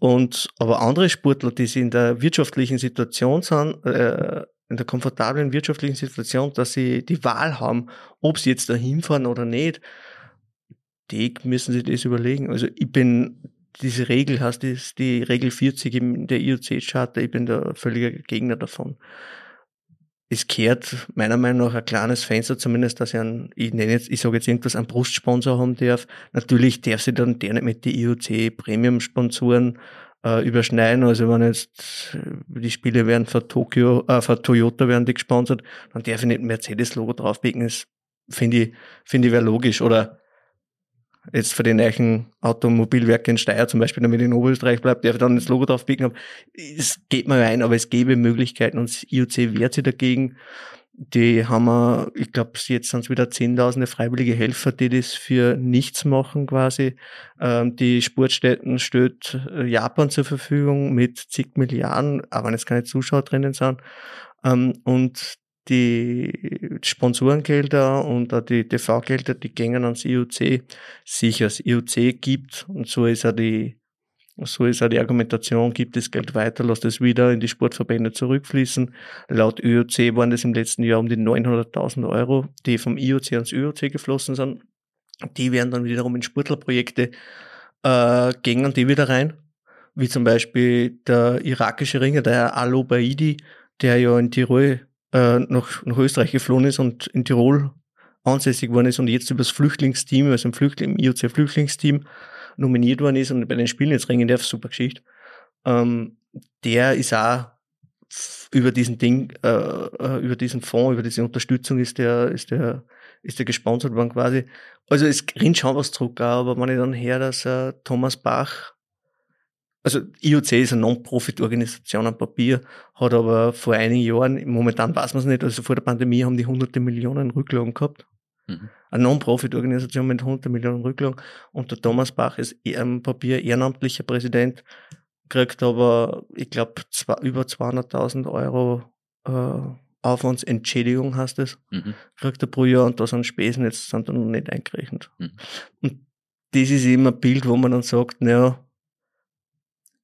Und, aber andere Sportler, die sie in der wirtschaftlichen Situation sind, äh, in der komfortablen wirtschaftlichen Situation, dass sie die Wahl haben, ob sie jetzt da hinfahren oder nicht, die müssen sich das überlegen. Also ich bin, diese Regel hast, die, Regel 40 in der IOC-Charta, ich bin da völliger Gegner davon es kehrt meiner Meinung nach ein kleines Fenster, zumindest, dass ich einen, ich nenne jetzt, ich sage jetzt irgendwas, einen Brustsponsor haben darf. Natürlich darf sich dann der nicht mit die IOC Premium-Sponsoren äh, überschneiden. Also wenn jetzt äh, die Spiele werden von Tokio, äh, von Toyota werden die gesponsert, dann darf ich nicht ein Mercedes-Logo draufpicken. Das finde ich, finde ich wäre logisch. Oder jetzt für die neuen Automobilwerke in Steyr zum Beispiel, damit in Oberösterreich bleibt, darf ich dann das Logo drauf picken. Es geht mal rein, aber es gäbe Möglichkeiten und das IOC wehrt sich dagegen. Die haben wir, ich glaube, jetzt sind es wieder zehntausende freiwillige Helfer, die das für nichts machen quasi. Ähm, die Sportstätten stellt äh, Japan zur Verfügung mit zig Milliarden, aber wenn jetzt keine Zuschauer drinnen sind. Ähm, und die Sponsorengelder und auch die TV-Gelder, die gängen ans IOC, sich als IOC gibt und so ist auch die so ist auch die Argumentation, gibt das Geld weiter, lasst es wieder in die Sportverbände zurückfließen. Laut IOC waren das im letzten Jahr um die 900.000 Euro, die vom IOC ans IOC geflossen sind. Die werden dann wiederum in Sportlerprojekte äh, gängen die wieder rein. Wie zum Beispiel der irakische Ringer, der Al Obaidi, der ja in Tirol äh, nach, nach Österreich geflohen ist und in Tirol ansässig worden ist und jetzt über das Flüchtlingsteam, also im, Flüchtling, im IOC-Flüchtlingsteam nominiert worden ist und bei den Spielen jetzt ringen darf, super Geschichte. Ähm, der ist auch über diesen Ding, äh, äh, über diesen Fonds, über diese Unterstützung ist der, ist der, ist der gesponsert worden quasi. Also es rinnt schon was zurück, aber wenn ich dann her, dass äh, Thomas Bach also IOC ist eine Non-Profit-Organisation am Papier, hat aber vor einigen Jahren, momentan weiß man es nicht, also vor der Pandemie haben die hunderte Millionen Rücklagen gehabt. Mhm. Eine Non-Profit-Organisation mit hunderte Millionen Rücklagen. Und der Thomas Bach ist am Papier ehrenamtlicher Präsident, kriegt aber, ich glaube, über 200.000 Euro äh, Aufwandsentschädigung heißt es, mhm. kriegt er pro Jahr und da sind Spesen jetzt sind dann noch nicht eingerechnet. Mhm. Und das ist immer ein Bild, wo man dann sagt, naja,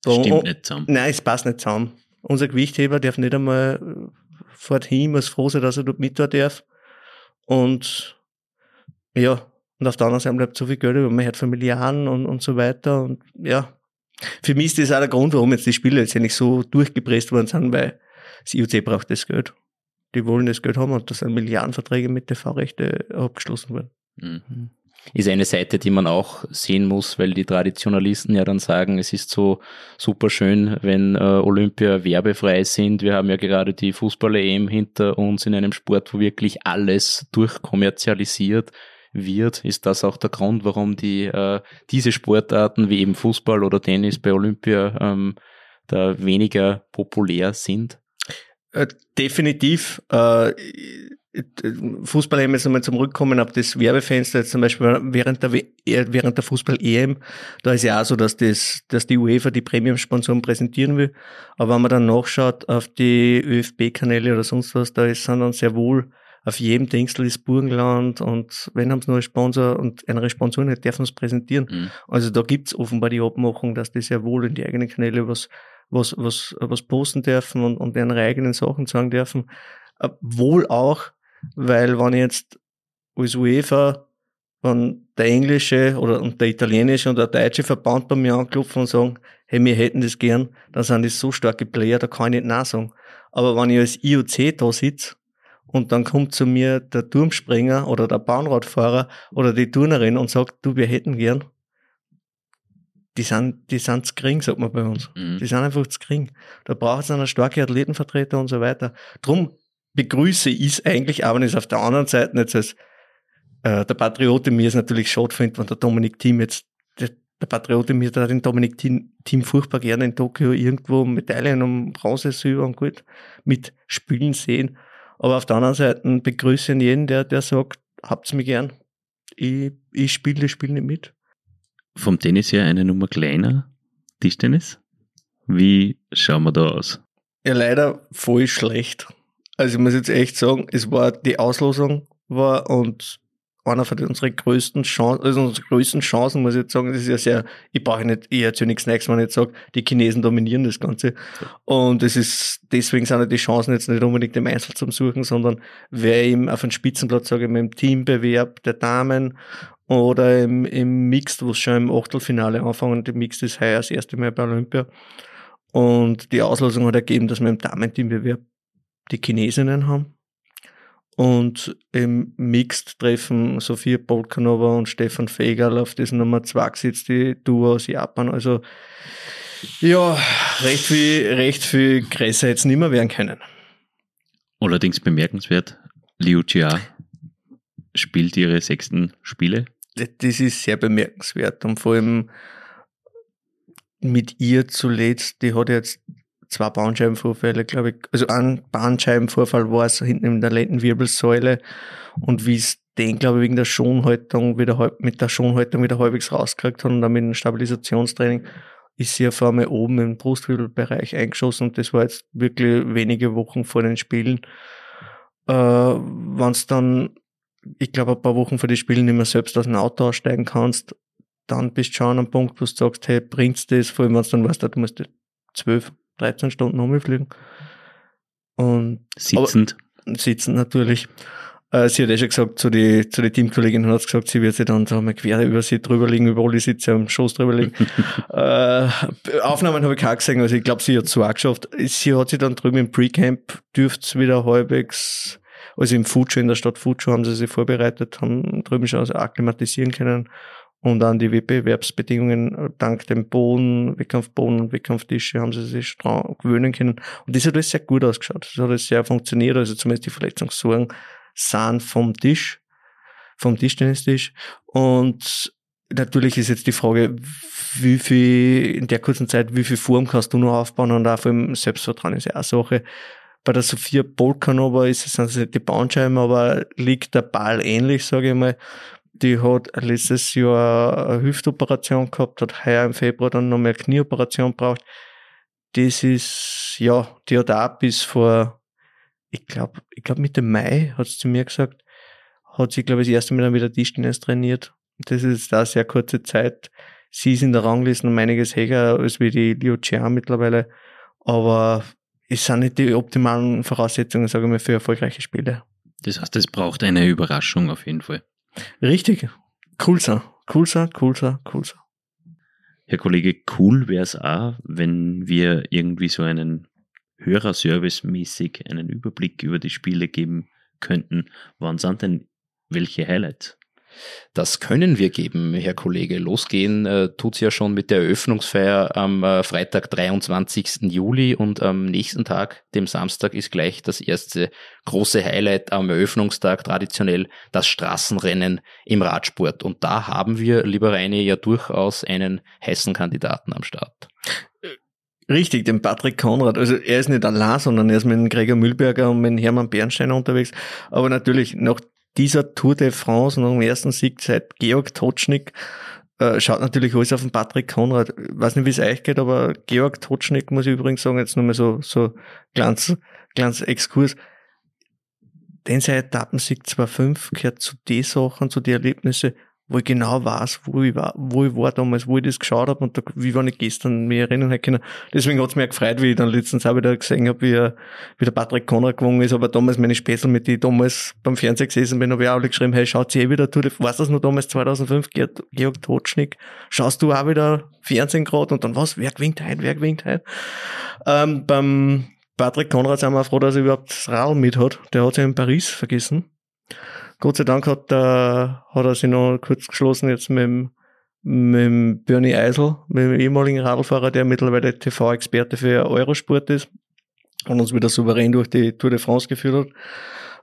Stimmt nicht zusammen. Nein, es passt nicht zusammen. Unser Gewichtheber darf nicht einmal forthin, muss froh sein, dass er dort mit da darf. Und ja, und auf der anderen Seite bleibt so viel Geld über, man hat Familiaren und, und so weiter. Und ja, für mich ist das auch der Grund, warum jetzt die Spiele jetzt nicht so durchgepresst worden sind, weil das IOC braucht das Geld. Die wollen das Geld haben und da sind Milliardenverträge mit TV-Rechte abgeschlossen worden. Mhm ist eine Seite, die man auch sehen muss, weil die Traditionalisten ja dann sagen, es ist so super schön, wenn äh, Olympia werbefrei sind. Wir haben ja gerade die Fußball-EM hinter uns in einem Sport, wo wirklich alles durchkommerzialisiert wird. Ist das auch der Grund, warum die äh, diese Sportarten wie eben Fußball oder Tennis bei Olympia ähm, da weniger populär sind? Äh, definitiv. Äh, Fußball eben jetzt nochmal zum Rückkommen auf das Werbefenster, jetzt zum Beispiel während der, während der Fußball-EM, da ist ja auch so, dass das, dass die UEFA die Premium-Sponsoren präsentieren will. Aber wenn man dann nachschaut auf die ÖFB-Kanäle oder sonst was, da ist, sind dann sehr wohl auf jedem Dingsel ist Burgenland und wenn haben sie noch einen Sponsor und eine Sponsoren nicht, dürfen es präsentieren. Mhm. Also da gibt's offenbar die Abmachung, dass die sehr wohl in die eigenen Kanäle was, was, was, was posten dürfen und, und ihre eigenen Sachen sagen dürfen. Wohl auch weil wenn ich jetzt als UEFA, wenn der englische oder und der italienische und der deutsche Verband bei mir anklopfen und sagen, hey, wir hätten das gern, dann sind das so starke Player, da kann ich nicht Nein sagen. Aber wenn ich als IOC da sitze und dann kommt zu mir der Turmspringer oder der Bahnradfahrer oder die Turnerin und sagt, du, wir hätten gern, die sind, die sind zu gering, sagt man bei uns. Mhm. Die sind einfach zu gering. Da braucht es einen starken Athletenvertreter und so weiter. Drum begrüße ich es eigentlich, aber es auf der anderen Seite nicht als äh, der Patriot in mir ist natürlich schade findet, wenn der Dominik Thiem jetzt, der, der Patriot in mir, hat den Dominik Thiem, Thiem furchtbar gerne in Tokio irgendwo Medaillen um Bronze, Silber und Gold mit Spielen sehen. Aber auf der anderen Seite begrüße ich jeden, der, der sagt, habt's mich gern. Ich, ich spiele das Spiel nicht mit. Vom Tennis her eine Nummer kleiner, Tischtennis. Wie schauen wir da aus? Ja, leider voll schlecht. Also ich muss jetzt echt sagen, es war die Auslosung war und einer von unseren größten Chancen, also unsere größten Chancen, muss ich jetzt sagen, das ist ja sehr, ich brauche nicht, ich erzähle nichts Neues, wenn ich jetzt sage, die Chinesen dominieren das Ganze. Und es ist, deswegen sind ja die Chancen jetzt nicht unbedingt im Einzel zum Suchen, sondern wer eben auf einen Spitzenplatz, sage ich mal, im Teambewerb der Damen oder im, im Mixed, wo es schon im Achtelfinale anfangen, die Mixed ist heuer das erste Mal bei Olympia. Und die Auslosung hat ergeben, dass wir im Damen-Teambewerb die Chinesinnen haben. Und im Mixed treffen Sophia Polkanova und Stefan Fegal auf das Nummer 2 gesetzt, die Duo aus Japan. Also, ja, recht viel, recht viel größer jetzt nicht mehr werden können. Allerdings bemerkenswert, Liu Jia spielt ihre sechsten Spiele. Das ist sehr bemerkenswert und vor allem mit ihr zuletzt, die hat jetzt zwei Bandscheibenvorfälle, glaube ich. Also ein Bandscheibenvorfall war es hinten in der Lendenwirbelsäule und wie es den, glaube ich, wegen der Schonhaltung wieder mit der Schonhaltung wieder halbwegs rausgekriegt hat und dann mit dem Stabilisationstraining ist sie auf einmal oben im Brustwirbelbereich eingeschossen und das war jetzt wirklich wenige Wochen vor den Spielen. Äh, Wenn es dann, ich glaube, ein paar Wochen vor den Spielen nicht mehr selbst aus dem Auto aussteigen kannst, dann bist du schon an einem Punkt, wo du sagst, hey, bringt's das? Vor allem, wenn du dann weißt, du musst 12, 13 Stunden rumfliegen. Und Sitzend. aber, sitzen natürlich. Äh, sie hat eh schon gesagt, zu die, zu die Teamkollegin hat sie gesagt, sie wird sich dann so einmal quer über sie drüber liegen, über alle Sitze am Schoß drüber liegen. (laughs) äh, Aufnahmen habe ich keine gesehen, also ich glaube, sie hat es auch geschafft. Sie hat sich dann drüben im Pre-Camp, dürfte es wieder halbwegs, also im Futscho, in der Stadt Futscho haben sie sich vorbereitet, haben drüben schon also akklimatisieren können und an die Wettbewerbsbedingungen dank dem Boden, Wettkampfboden und Wettkampftische haben sie sich dran gewöhnen können. Und das hat alles sehr gut ausgeschaut. Das hat alles sehr funktioniert. Also zumindest die Verletzungssorgen sind vom Tisch, vom Tischtennistisch. Und natürlich ist jetzt die Frage, wie viel, in der kurzen Zeit, wie viel Form kannst du noch aufbauen und auch vor allem Selbstvertrauen ist ja eine Sache. Bei der Sophia Polkanova ist es, sind es nicht die Bandscheiben, aber liegt der Ball ähnlich, sage ich mal die hat letztes Jahr eine Hüftoperation gehabt, hat heuer im Februar dann noch mehr Knieoperation braucht. Das ist, ja, die hat auch bis vor, ich glaube, ich glaube Mitte Mai, hat sie zu mir gesagt, hat sie, glaube ich, das erste Mal dann wieder Tischtennis trainiert. Das ist da sehr kurze Zeit. Sie ist in der Rangliste um einiges höher als wie die Liu Jia mittlerweile. Aber es sind nicht die optimalen Voraussetzungen, sage ich mal, für erfolgreiche Spiele. Das heißt, es braucht eine Überraschung auf jeden Fall. Richtig. Cool sein, cool sein. Herr Kollege, cool wäre es auch, wenn wir irgendwie so einen Hörerservice-mäßig einen Überblick über die Spiele geben könnten. Wann sind denn welche Highlights? Das können wir geben, Herr Kollege. Losgehen äh, tut's ja schon mit der Eröffnungsfeier am äh, Freitag, 23. Juli und am nächsten Tag, dem Samstag, ist gleich das erste große Highlight am Eröffnungstag, traditionell das Straßenrennen im Radsport. Und da haben wir, lieber Reini, ja durchaus einen heißen Kandidaten am Start. Richtig, den Patrick Konrad. Also er ist nicht allein, sondern er ist mit Gregor Mühlberger und mit Hermann Bernsteiner unterwegs. Aber natürlich, nach dieser Tour de France nach dem ersten Sieg seit Georg Totschnig äh, schaut natürlich alles auf den Patrick Konrad. Ich weiß nicht, wie es euch geht, aber Georg Totschnig, muss ich übrigens sagen, jetzt nochmal so, so ganz, ganz Exkurs. Den sein Etappensieg 2.5 gehört zu den Sachen, zu den Erlebnissen, wo ich genau weiß, wo ich war, wo ich war damals, wo ich das geschaut habe und da, wie wenn ich gestern mich erinnern hätte können. Deswegen hat's auch gefreut, wie ich dann letztens auch wieder gesehen habe, wie, er, wie der Patrick Conrad gewonnen ist, aber damals meine Späßel, mit die ich damals beim Fernsehen gesessen bin, habe ich auch geschrieben, hey, schaut sie eh wieder, du, weißt das noch damals 2005, Georg, Georg Totschnick, schaust du auch wieder Fernsehen gerade und dann was, wer gewinnt heute, wer gewinnt heute? Ähm, beim Patrick Konrad sind wir froh, dass er überhaupt das Radl mit hat. Der hat sich in Paris vergessen. Gott sei Dank hat, der, hat er sich noch kurz geschlossen jetzt mit dem, mit dem Bernie Eisel, mit dem ehemaligen Radlfahrer, der mittlerweile TV-Experte für Eurosport ist und uns wieder souverän durch die Tour de France geführt hat.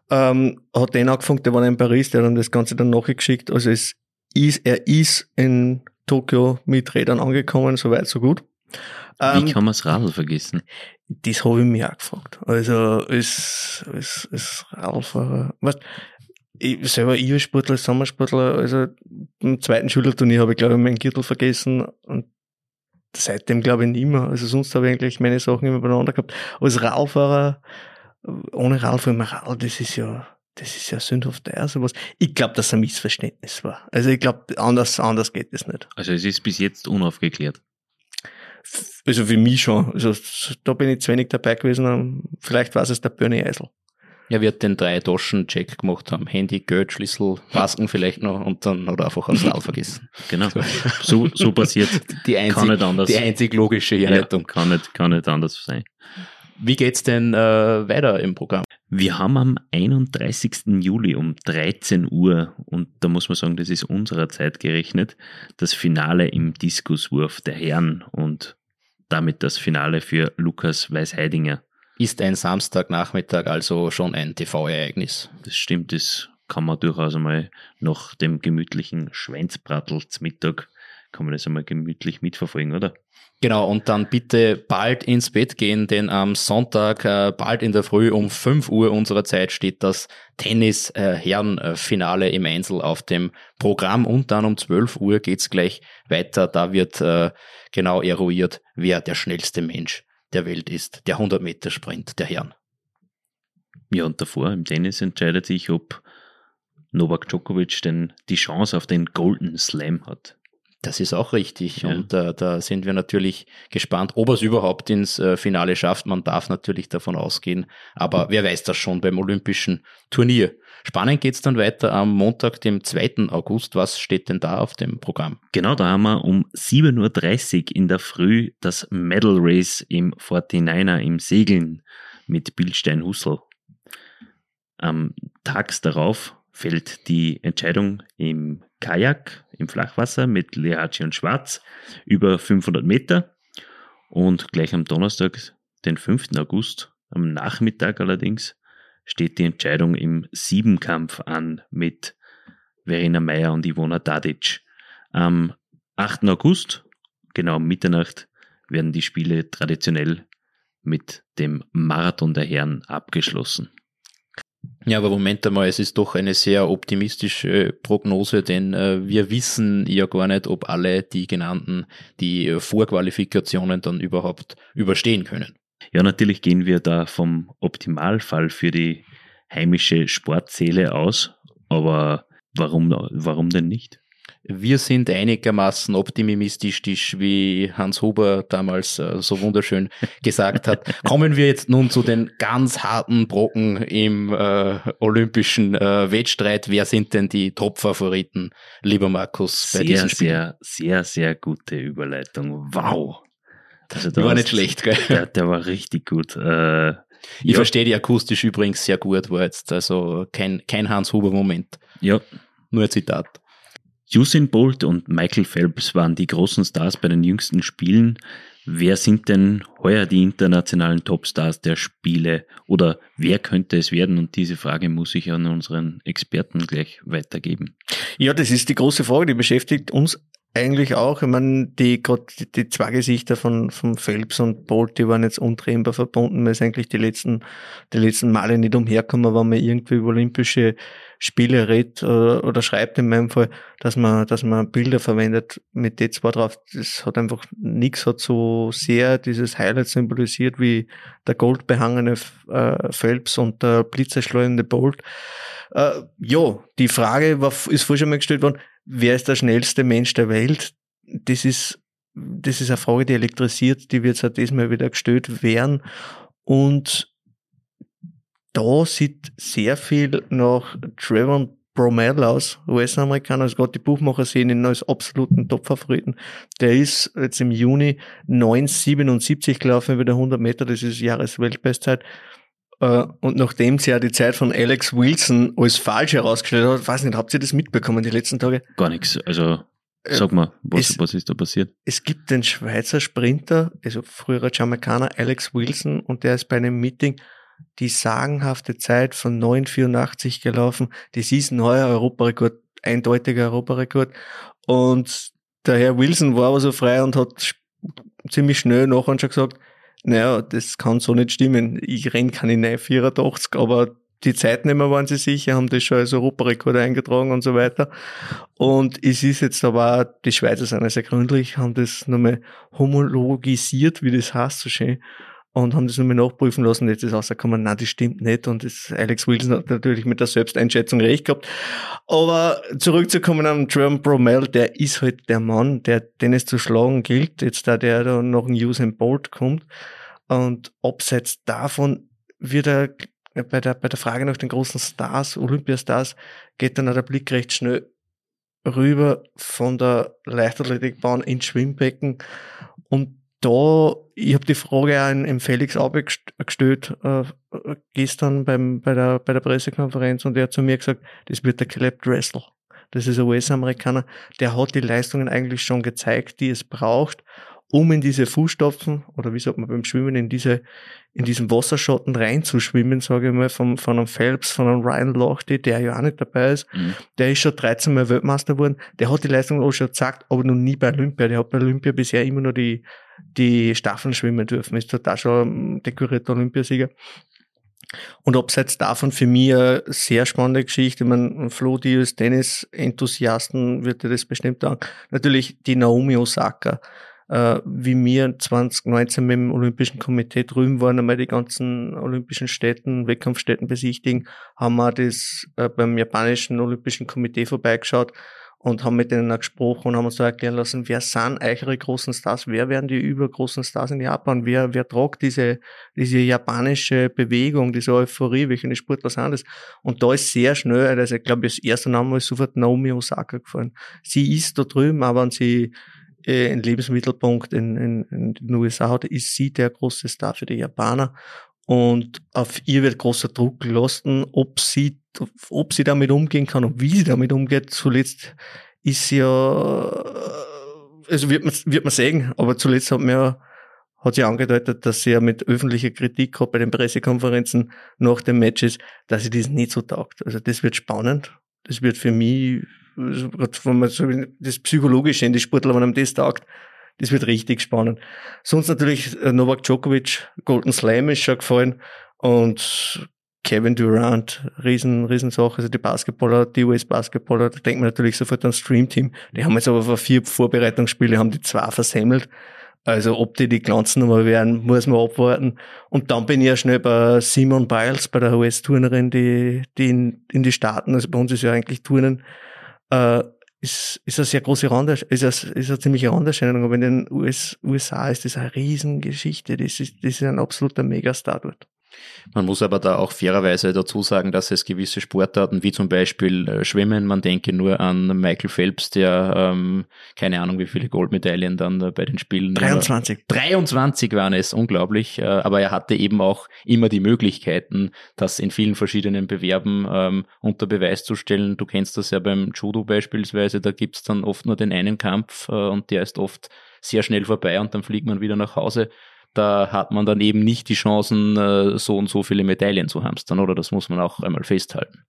Ähm, hat den angefangen, der war in Paris, der hat dann das Ganze dann nachgeschickt. Also es ist, er ist in Tokio mit Rädern angekommen, soweit so gut. Wie ähm, kann man das Radl vergessen? Das habe ich mich auch gefragt. Also als, als, als Radlfahrer, weißt, ich selber EU-Sportler, Sommersportler, also im zweiten Schülerturnier habe ich glaube ich meinen Gürtel vergessen und seitdem glaube ich nicht mehr. Also sonst habe ich eigentlich meine Sachen immer beieinander gehabt. Als Radfahrer, ohne Radl im Rad, das ist ja, das ist ja sündhaft teuer, sowas. Ich glaube, dass es ein Missverständnis war. Also ich glaube, anders, anders geht es nicht. Also es ist bis jetzt unaufgeklärt. Also für mich schon. Also da bin ich zu wenig dabei gewesen. Vielleicht war es der Bernie Eisel. Er wird den drei Taschen Check gemacht haben. Handy, Geld, Schlüssel, Masken vielleicht noch und dann hat er einfach aufs Rad vergessen. Genau. So, so passiert. (laughs) Die einzig, kann nicht anders. Die einzig logische Herleitung. Ja, kann nicht, kann nicht anders sein. Wie geht's denn äh, weiter im Programm? Wir haben am 31. Juli um 13 Uhr, und da muss man sagen, das ist unserer Zeit gerechnet, das Finale im Diskuswurf der Herren und damit das Finale für Lukas Weisheidinger. Ist ein Samstagnachmittag also schon ein TV-Ereignis? Das stimmt, das kann man durchaus einmal nach dem gemütlichen Schwänzbrattel zum Mittag, kann man das einmal gemütlich mitverfolgen, oder? Genau, und dann bitte bald ins Bett gehen, denn am Sonntag, äh, bald in der Früh um 5 Uhr unserer Zeit steht das Tennis-Herren-Finale im Einzel auf dem Programm und dann um 12 Uhr geht's gleich weiter. Da wird äh, genau eruiert, wer der schnellste Mensch der Welt ist, der 100-Meter-Sprint der Herren. Ja, und davor im Tennis entscheidet sich, ob Novak Djokovic denn die Chance auf den Golden Slam hat. Das ist auch richtig. Ja. Und äh, da sind wir natürlich gespannt, ob er es überhaupt ins äh, Finale schafft. Man darf natürlich davon ausgehen. Aber wer weiß das schon beim Olympischen Turnier. Spannend geht's dann weiter am Montag, dem 2. August. Was steht denn da auf dem Programm? Genau, da haben wir um 7.30 Uhr in der Früh das Medal Race im 49er im Segeln mit Bildstein Hussel. Am Tags darauf fällt die Entscheidung im Kajak im Flachwasser mit Lehaci und Schwarz über 500 Meter. Und gleich am Donnerstag, den 5. August, am Nachmittag allerdings, steht die Entscheidung im Siebenkampf an mit Verena Meyer und Ivona Dadic. Am 8. August, genau um Mitternacht, werden die Spiele traditionell mit dem Marathon der Herren abgeschlossen. Ja, aber Moment einmal, es ist doch eine sehr optimistische Prognose, denn äh, wir wissen ja gar nicht, ob alle die genannten, die äh, Vorqualifikationen dann überhaupt überstehen können. Ja, natürlich gehen wir da vom Optimalfall für die heimische Sportseele aus, aber warum, warum denn nicht? Wir sind einigermaßen optimistisch, wie Hans Huber damals äh, so wunderschön (laughs) gesagt hat. Kommen wir jetzt nun zu den ganz harten Brocken im äh, olympischen äh, Wettstreit. Wer sind denn die Top-Favoriten, lieber Markus, bei sehr, diesen Spielen? Sehr, sehr, sehr gute Überleitung. Wow. Also war nicht schlecht, gell? Der, der war richtig gut. Äh, ich ja. verstehe die akustisch übrigens sehr gut, war jetzt also kein, kein Hans Huber-Moment. Ja. Nur ein Zitat. Usain Bolt und Michael Phelps waren die großen Stars bei den jüngsten Spielen. Wer sind denn heuer die internationalen Topstars der Spiele oder wer könnte es werden? Und diese Frage muss ich an unseren Experten gleich weitergeben. Ja, das ist die große Frage, die beschäftigt uns eigentlich auch. Ich meine, die, gerade die, die, zwei Gesichter von, von Phelps und Bolt, die waren jetzt untrennbar verbunden, weil es eigentlich die letzten, die letzten Male nicht umherkommen, wenn man irgendwie über olympische Spiele redet oder, oder schreibt in meinem Fall, dass man, dass man Bilder verwendet mit d zwei drauf. Das hat einfach nichts hat so sehr dieses Highlight symbolisiert wie der goldbehangene äh, Phelps und der blitzerschleudernde Bolt. Äh, ja, die Frage war, ist vorher schon mal gestellt worden, wer ist der schnellste Mensch der Welt? Das ist, das ist eine Frage, die elektrisiert, die wird auch diesmal wieder gestellt werden. Und da sieht sehr viel nach Trevor Bromell aus, US-Amerikaner, also gerade die Buchmacher sehen ihn als absoluten Top-Favoriten. Der ist jetzt im Juni 9,77 gelaufen über der 100 Meter, das ist Jahresweltbestzeit. Äh, und nachdem sie ja die Zeit von Alex Wilson als falsch herausgestellt hat, weiß nicht, habt ihr das mitbekommen die letzten Tage? Gar nichts. Also äh, sag mal, was, es, was ist da passiert? Es gibt den Schweizer Sprinter, also früherer Jamaikaner Alex Wilson, und der ist bei einem Meeting die sagenhafte Zeit von 9,84 gelaufen. Das ist ein neuer Europarekord, eindeutiger Europarekord. Und der Herr Wilson war aber so frei und hat ziemlich schnell nachher schon gesagt, naja, das kann so nicht stimmen. Ich renn keine 9,84, aber die Zeitnehmer waren sie sicher, haben das schon als Europarekord eingetragen und so weiter. Und es ist jetzt aber, die Schweizer sind sehr gründlich, haben das nochmal homologisiert, wie das heißt so schön und haben das nochmal nachprüfen lassen. Jetzt ist rausgekommen, nein, das stimmt nicht. Und das Alex Wilson hat natürlich mit der Selbsteinschätzung recht gehabt. Aber zurückzukommen am Jerome Bromell, der ist halt der Mann, der, den es zu schlagen gilt. Jetzt da der da noch ein Usain Bolt kommt. Und abseits davon wird er bei der, bei der Frage nach den großen Stars, Olympiastars, geht dann auch der Blick recht schnell rüber von der Leichtathletikbahn ins Schwimmbecken. Und da, ich habe die Frage auch im Felix Aube gestellt, äh, gestern beim, bei, der, bei der Pressekonferenz und er hat zu mir gesagt, das wird der Caleb Dressel. Das ist ein US-Amerikaner, der hat die Leistungen eigentlich schon gezeigt, die es braucht, um in diese Fußstapfen, oder wie sagt man beim Schwimmen, in diese, in diesen Wasserschatten reinzuschwimmen, sage ich mal, von, von einem Phelps, von einem Ryan Lochte, der ja auch nicht dabei ist. Mhm. Der ist schon 13 Mal Weltmeister geworden. Der hat die Leistung auch schon gezeigt, aber noch nie bei Olympia. Der hat bei Olympia bisher immer nur die, die Staffeln schwimmen dürfen. Ist total schon dekorierter Olympiasieger. Und abseits davon für mich eine sehr spannende Geschichte. Ich meine, Flo, die als Tennis-Enthusiasten wird dir das bestimmt sagen. Natürlich die Naomi Osaka äh, wie wir 2019 mit dem Olympischen Komitee drüben waren, einmal die ganzen olympischen Städten, Wettkampfstätten besichtigen, haben wir das äh, beim japanischen Olympischen Komitee vorbeigeschaut und haben mit denen gesprochen und haben uns da erklären lassen, wer sind eure großen Stars, wer werden die übergroßen Stars in Japan, wer, wer tragt diese, diese japanische Bewegung, diese Euphorie, welche Sportler sind das? Und da ist sehr schnell, also ich glaube, das erste Name ist sofort Naomi Osaka gefallen. Sie ist da drüben, aber wenn sie äh, einen Lebensmittelpunkt in, in, in den USA hat, ist sie der große Star für die Japaner. Und auf ihr wird großer Druck gelassen, ob sie, ob sie damit umgehen kann und wie sie damit umgeht. Zuletzt ist sie ja, also wird man, wird man sehen, aber zuletzt hat ja, hat sie angedeutet, dass sie ja mit öffentlicher Kritik hat bei den Pressekonferenzen nach den Matches, dass sie das nicht so taugt. Also das wird spannend. Das wird für mich wenn man so das Psychologische in die Sportler, wenn einem das taugt, das wird richtig spannend. Sonst natürlich äh, Novak Djokovic, Golden Slam ist schon gefallen und Kevin Durant, riesen, riesen Sache. Also die Basketballer, die US-Basketballer, da denkt man natürlich sofort an Stream Team. Die haben jetzt aber vor vier Vorbereitungsspiele, haben die zwei versemmelt. Also ob die die Glanznummer werden, muss man abwarten. Und dann bin ich ja schnell bei Simon Biles, bei der US-Turnerin, die, die in, in die Staaten, also bei uns ist ja eigentlich Turnen, äh, ist, ist eine sehr große Rande, ist eine, ist eine ziemliche Randerscheinung, aber in den US, USA ist das eine Riesengeschichte. Das ist, das ist ein absoluter Megastar dort. Man muss aber da auch fairerweise dazu sagen, dass es gewisse Sportarten wie zum Beispiel äh, Schwimmen, man denke nur an Michael Phelps, der ähm, keine Ahnung wie viele Goldmedaillen dann äh, bei den Spielen. 23. 23 waren es, unglaublich. Äh, aber er hatte eben auch immer die Möglichkeiten, das in vielen verschiedenen Bewerben ähm, unter Beweis zu stellen. Du kennst das ja beim Judo beispielsweise, da gibt's dann oft nur den einen Kampf äh, und der ist oft sehr schnell vorbei und dann fliegt man wieder nach Hause da hat man dann eben nicht die Chancen, äh, so und so viele Medaillen zu hamstern, oder? Das muss man auch einmal festhalten.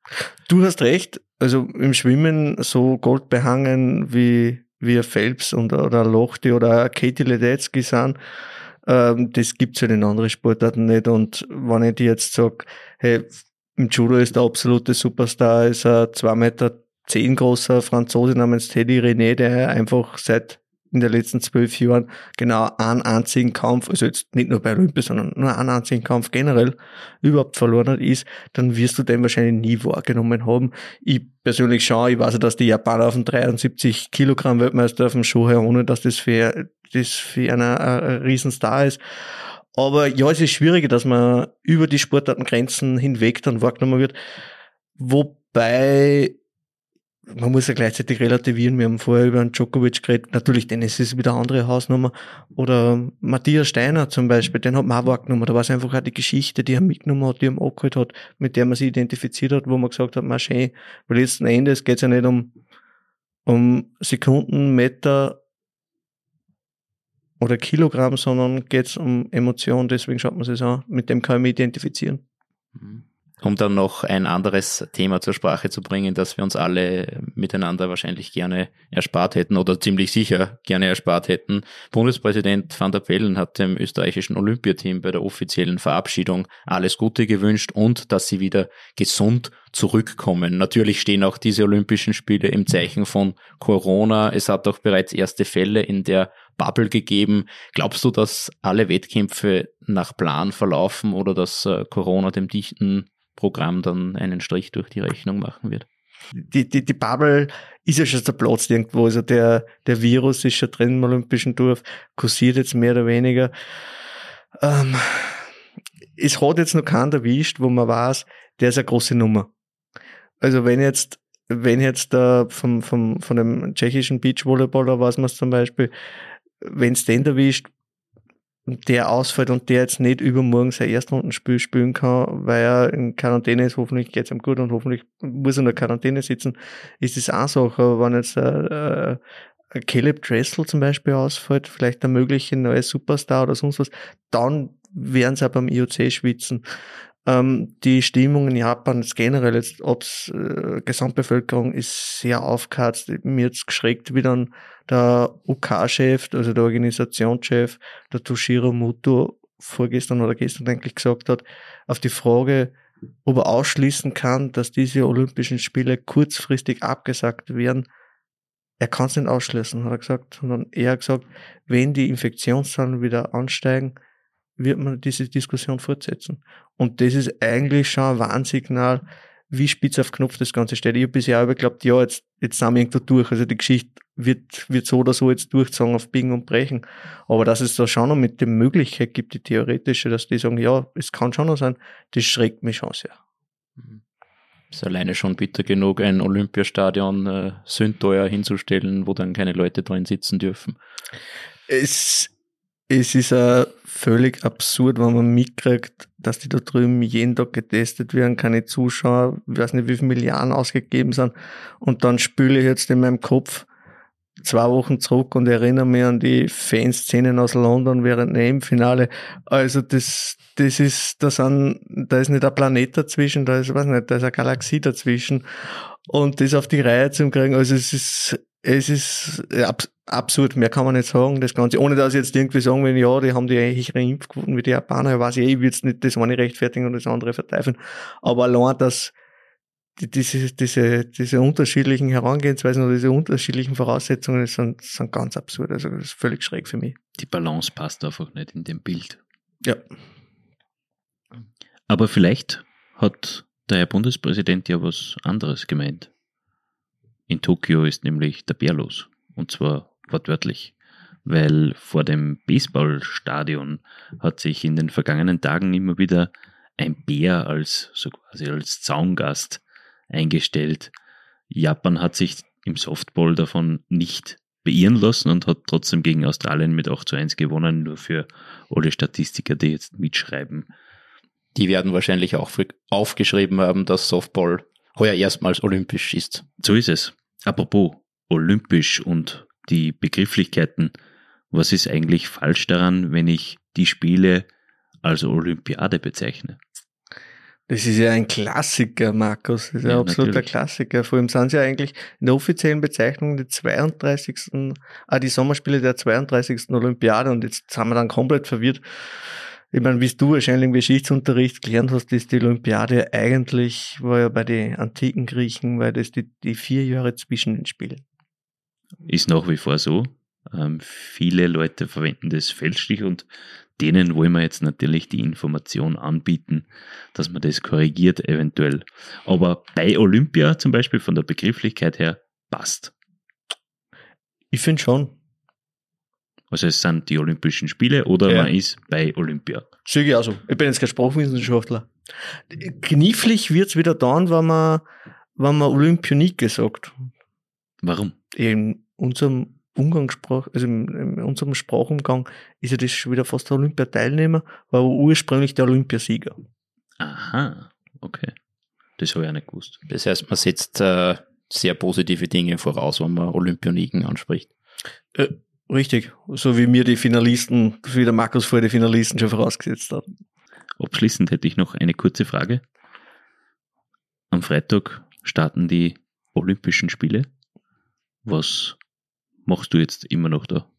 Du hast recht. Also im Schwimmen so goldbehangen wie, wie Phelps und, oder Lochte oder Katie Ledetzky sind, ähm, das gibt's ja in anderen Sportarten nicht. Und wenn ich dir jetzt sag, hey, im Judo ist der absolute Superstar, ist ein zwei Meter zehn großer Franzose namens Teddy René, der einfach seit in den letzten zwölf Jahren genau einen einzigen Kampf, also jetzt nicht nur bei Olympia, sondern nur einen einzigen Kampf generell überhaupt verloren hat, ist, dann wirst du den wahrscheinlich nie wahrgenommen haben. Ich persönlich schaue, ich weiß ja, dass die Japaner auf dem 73 Kilogramm Weltmeister auf dem Show her, ohne dass das für, das für einen ein Riesenstar ist. Aber ja, es ist schwieriger, dass man über die Sportartengrenzen hinweg dann wahrgenommen wird. Wobei man muss ja gleichzeitig relativieren. Wir haben vorher über einen Djokovic geredet. Natürlich, Dennis ist wieder eine andere Hausnummer. Oder Matthias Steiner zum Beispiel, den hat man auch wahrgenommen. Da war es einfach auch die Geschichte, die er mitgenommen hat, die er abgeholt hat, mit der man sich identifiziert hat, wo man gesagt hat, mal schön, weil letzten Endes geht es ja nicht um, um Sekunden, Meter oder Kilogramm, sondern geht es um Emotionen. Deswegen schaut man sich an. Mit dem kann ich mich identifizieren. Mhm um dann noch ein anderes Thema zur Sprache zu bringen, das wir uns alle miteinander wahrscheinlich gerne erspart hätten oder ziemlich sicher gerne erspart hätten. Bundespräsident van der Bellen hat dem österreichischen Olympiateam bei der offiziellen Verabschiedung alles Gute gewünscht und dass sie wieder gesund zurückkommen. Natürlich stehen auch diese Olympischen Spiele im Zeichen von Corona. Es hat auch bereits erste Fälle in der Bubble gegeben. Glaubst du, dass alle Wettkämpfe nach Plan verlaufen oder dass äh, Corona dem dichten Programm dann einen Strich durch die Rechnung machen wird. Die, die, die Bubble ist ja schon der Platz irgendwo. Also der, der Virus ist schon drin im Olympischen Dorf, kursiert jetzt mehr oder weniger. Ähm, es hat jetzt noch keinen erwischt, wo man weiß, der ist eine große Nummer. Also wenn jetzt, wenn jetzt da vom, vom, von dem tschechischen Beachvolleyballer weiß man es zum Beispiel, wenn es den erwischt, der ausfällt und der jetzt nicht übermorgen sein Erstrundenspiel spielen kann, weil er in Quarantäne ist, hoffentlich geht's ihm gut und hoffentlich muss er in der Quarantäne sitzen, ist das auch so. Aber wenn jetzt äh, äh, Caleb Dressel zum Beispiel ausfällt, vielleicht der mögliche neue Superstar oder sonst was, dann werden sie auch beim IOC schwitzen. Ähm, die Stimmung in Japan ist generell jetzt, ob's äh, Gesamtbevölkerung ist sehr aufgeheizt. Mir jetzt geschreckt, wie dann der UK-Chef, also der Organisationschef, der Toshiro Muto, vorgestern oder gestern eigentlich gesagt hat, auf die Frage, ob er ausschließen kann, dass diese Olympischen Spiele kurzfristig abgesagt werden, er kann es nicht ausschließen, hat er gesagt, sondern er hat gesagt, wenn die Infektionszahlen wieder ansteigen, wird man diese Diskussion fortsetzen. Und das ist eigentlich schon ein Warnsignal, wie spitz auf Knopf das Ganze steht. Ich habe bisher aber geglaubt, ja, jetzt, jetzt sind wir irgendwo durch. Also die Geschichte wird, wird so oder so jetzt durchzogen auf Biegen und Brechen. Aber dass es da schon noch mit der Möglichkeit gibt, die theoretische, dass die sagen, ja, es kann schon noch sein, das schreckt mich schon sehr. Mhm. Ist alleine schon bitter genug, ein Olympiastadion äh, sündteuer hinzustellen, wo dann keine Leute drin sitzen dürfen. Es, es ist uh, völlig absurd, wenn man mitkriegt, dass die da drüben jeden Tag getestet werden, keine Zuschauer, ich weiß nicht, wie viele Milliarden ausgegeben sind. Und dann spüle ich jetzt in meinem Kopf zwei Wochen zurück und erinnere mich an die Fanszenen aus London während dem Finale. Also das, das ist, da sind, da ist nicht ein Planet dazwischen, da ist, weiß nicht, da ist eine Galaxie dazwischen. Und das auf die Reihe zu kriegen, also es ist, es ist abs absurd, mehr kann man nicht sagen, das Ganze, ohne dass ich jetzt irgendwie sagen will, ja, die haben die ähnlichere Impfquoten wie die Japaner, ich weiß ich, ich will jetzt nicht das eine rechtfertigen und das andere verteifeln, aber allein, dass die, diese, diese, diese unterschiedlichen Herangehensweisen oder diese unterschiedlichen Voraussetzungen sind, sind ganz absurd, also das ist völlig schräg für mich. Die Balance passt einfach nicht in dem Bild. Ja. Aber vielleicht hat der Herr Bundespräsident ja was anderes gemeint. In Tokio ist nämlich der Bär los. Und zwar wortwörtlich. Weil vor dem Baseballstadion hat sich in den vergangenen Tagen immer wieder ein Bär als, so quasi als Zaungast eingestellt. Japan hat sich im Softball davon nicht beirren lassen und hat trotzdem gegen Australien mit 8 zu 1 gewonnen, nur für alle Statistiker, die jetzt mitschreiben. Die werden wahrscheinlich auch aufgeschrieben haben, dass Softball heuer erstmals olympisch ist. So ist es. Apropos olympisch und die Begrifflichkeiten. Was ist eigentlich falsch daran, wenn ich die Spiele als Olympiade bezeichne? Das ist ja ein Klassiker, Markus. Das ist ja, ein absoluter natürlich. Klassiker. Vor allem sind sie ja eigentlich in der offiziellen Bezeichnung die 32. Ah, die Sommerspiele der 32. Olympiade und jetzt sind wir dann komplett verwirrt. Ich meine, wie du wahrscheinlich im Geschichtsunterricht gelernt hast, ist die Olympiade eigentlich, war ja bei den antiken Griechen, weil das die, die vier Jahre zwischen den Spielen. Ist nach wie vor so. Ähm, viele Leute verwenden das fälschlich und denen wollen wir jetzt natürlich die Information anbieten, dass man das korrigiert eventuell. Aber bei Olympia zum Beispiel von der Begrifflichkeit her passt. Ich finde schon. Also es sind die Olympischen Spiele oder Ja. man ist bei Olympia. Sehe ich auch so. Ich bin jetzt kein Sprachwissenschaftler. Knifflig wird's wieder dann, wenn man, wenn man Olympionike sagt. Warum? In unserem Umgangssprach, also in, unserem Sprachumgang ist ja das schon wieder fast der Olympiateilnehmer, war aber ursprünglich der Olympiasieger. Aha, okay. Das habe ich auch nicht gewusst. Das heißt, man setzt äh, sehr positive Dinge voraus, wenn man Olympioniken anspricht. Richtig. So wie mir die Finalisten, wie der Markus vorher die Finalisten schon vorausgesetzt hat. Abschließend hätte ich noch eine kurze Frage. Am Freitag starten die Olympischen Spiele. Was machst du jetzt immer noch da?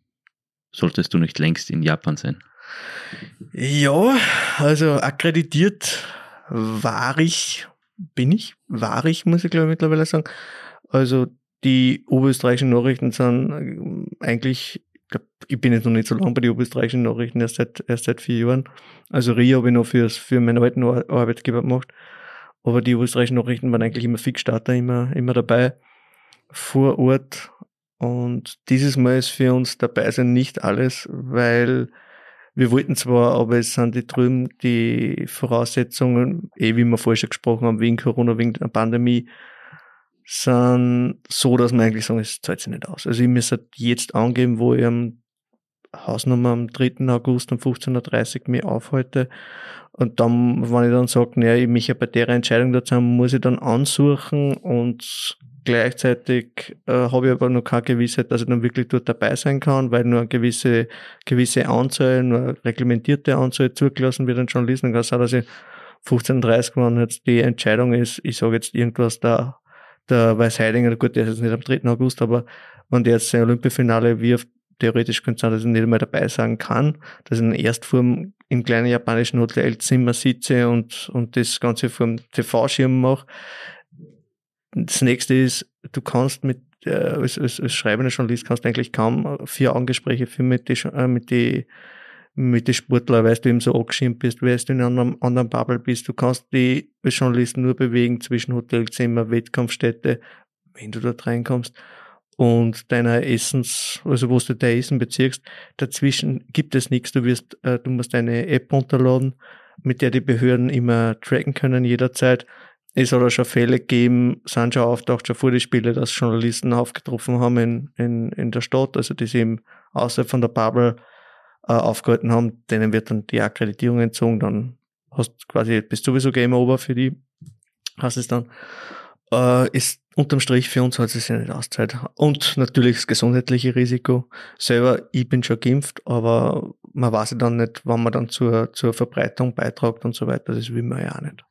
Solltest du nicht längst in Japan sein? Ja, also akkreditiert war ich, bin ich, war ich, muss ich glaube ich mittlerweile sagen. Also die oberösterreichischen Nachrichten sind ähm, eigentlich, ich, glaub, ich bin jetzt noch nicht so lange bei den oberösterreichischen Nachrichten, erst seit, erst seit vier Jahren. Also Rio habe ich noch fürs, für meinen alten Ar- Arbeitgeber gemacht. Aber die oberösterreichischen Nachrichten waren eigentlich immer Fixstarter, immer, immer dabei, vor Ort. Und dieses Mal ist für uns dabei sein nicht alles, weil wir wollten zwar, aber es sind die drüben die Voraussetzungen, eh wie wir vorher schon gesprochen haben, wegen Corona, wegen der Pandemie, sind so, dass wir eigentlich sagen, es zahlt sich nicht aus. Also ich halt jetzt angeben, wo ich am Hausnummer am 3. August um 15.30 Uhr mich aufhalte. Und dann, wenn ich dann sage, naja, ich mich ja bei der Entscheidung dazu haben, muss ich dann ansuchen und gleichzeitig äh, habe ich aber noch keine Gewissheit, dass ich dann wirklich dort dabei sein kann, weil nur eine gewisse, gewisse Anzahl, nur eine reglementierte Anzahl zugelassen wird an Journalisten. Dann kann es sein, dass ich 15.30 Uhr, wenn jetzt die Entscheidung ist, ich sage jetzt irgendwas da, der Weißheidinger, gut, der ist jetzt nicht am 3. August, aber wenn der jetzt sein Olympiafinale wirft, theoretisch könnte es sein, dass ich nicht einmal dabei sein kann, dass ich dann erst vor dem, im kleinen japanischen Hotelzimmer sitze und, und das Ganze vor dem TV-Schirm mache. Das nächste ist, du kannst mit, äh, als, als, als schreibender Journalist kannst du eigentlich kaum vier Augengespräche führen mit die, äh, mit die, mit den Sportlern, weil du eben so angeschirmt bist, weil du in einer anderen, Bubble bist. Du kannst die als Journalist nur bewegen zwischen Hotelzimmer, Wettkampfstätte, wenn du dort reinkommst und deiner Essens, also wo du dein Essen beziehst, dazwischen gibt es nichts. Du wirst, äh, du musst eine App runterladen, mit der die Behörden immer tracken können jederzeit. Es hat auch schon Fälle gegeben, sind schon auftaucht, schon vor die Spiele, dass Journalisten aufgetroffen haben in, in, in der Stadt, also die eben außerhalb von der Bubble äh, aufgehalten haben, denen wird dann die Akkreditierung entzogen, dann hast quasi, bist sowieso Game Over für die, hast es dann. Äh, ist unterm Strich für uns hat es sich nicht auszahlt. Und natürlich das gesundheitliche Risiko. Selber, ich bin schon geimpft, aber man weiß ja dann nicht, wann man dann zur, zur Verbreitung beitragt und so weiter. Das will man ja auch nicht.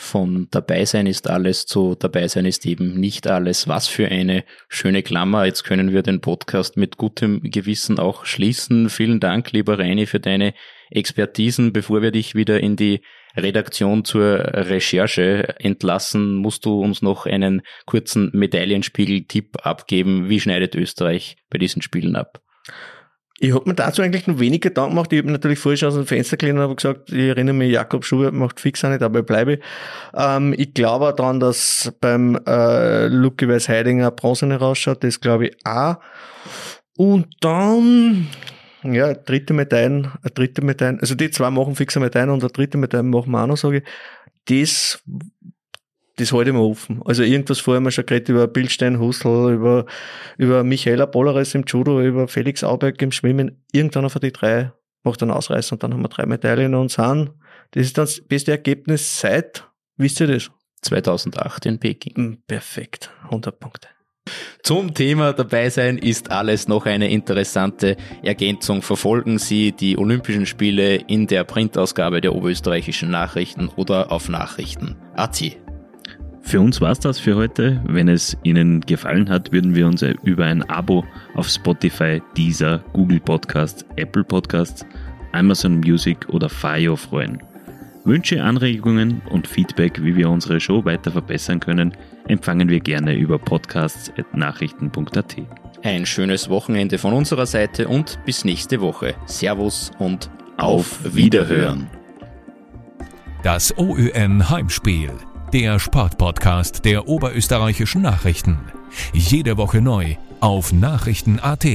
Von dabei sein ist alles zu dabei sein ist eben nicht alles. Was für eine schöne Klammer. Jetzt können wir den Podcast mit gutem Gewissen auch schließen. Vielen Dank, lieber Reini, für deine Expertisen. Bevor wir dich wieder in die Redaktion zur Recherche entlassen, musst du uns noch einen kurzen Medaillenspiegel-Tipp abgeben. Wie schneidet Österreich bei diesen Spielen ab? Ich habe mir dazu eigentlich noch wenig Gedanken gemacht. Ich habe natürlich vorher schon aus dem Fenster gelehnt und habe gesagt, ich erinnere mich, Jakob Schubert macht fix auch nicht, ich bleibe. Ähm, ich glaube auch daran, dass beim äh, Lucky Weiß Heidinger Bronze rausschaut. Das glaube ich auch. Und dann, ja, dritte Medaillen, eine dritte Medaillen. Also die zwei machen fixe Medaillen und eine dritte Medaille machen wir auch noch, sage ich. Das das halte ich mir offen. Also irgendwas vorher haben wir schon geredet über Bildstein Hustel, über, über Michaela Polares im Judo, über Felix Auberg im Schwimmen. Irgendwann von die drei macht dann ausreißen und dann haben wir drei Medaillen in uns an. Das ist dann das beste Ergebnis seit, wisst ihr das? 2008 in Peking. Hm, Perfekt. 100 Punkte. Zum Thema dabei sein ist alles noch eine interessante Ergänzung. Verfolgen Sie die Olympischen Spiele in der Printausgabe der Oberösterreichischen Nachrichten oder auf Nachrichten. Für uns war's das für heute. Wenn es Ihnen gefallen hat, würden wir uns über ein Abo auf Spotify, Deezer, Google Podcasts, Apple Podcasts, Amazon Music oder Fire freuen. Wünsche, Anregungen und Feedback, wie wir unsere Show weiter verbessern können, empfangen wir gerne über podcasts.nachrichten.at. Ein schönes Wochenende von unserer Seite und bis nächste Woche. Servus und auf Wiederhören. Das OÜN Heimspiel, der Sportpodcast der oberösterreichischen Nachrichten. Jede Woche neu auf Nachrichten.at.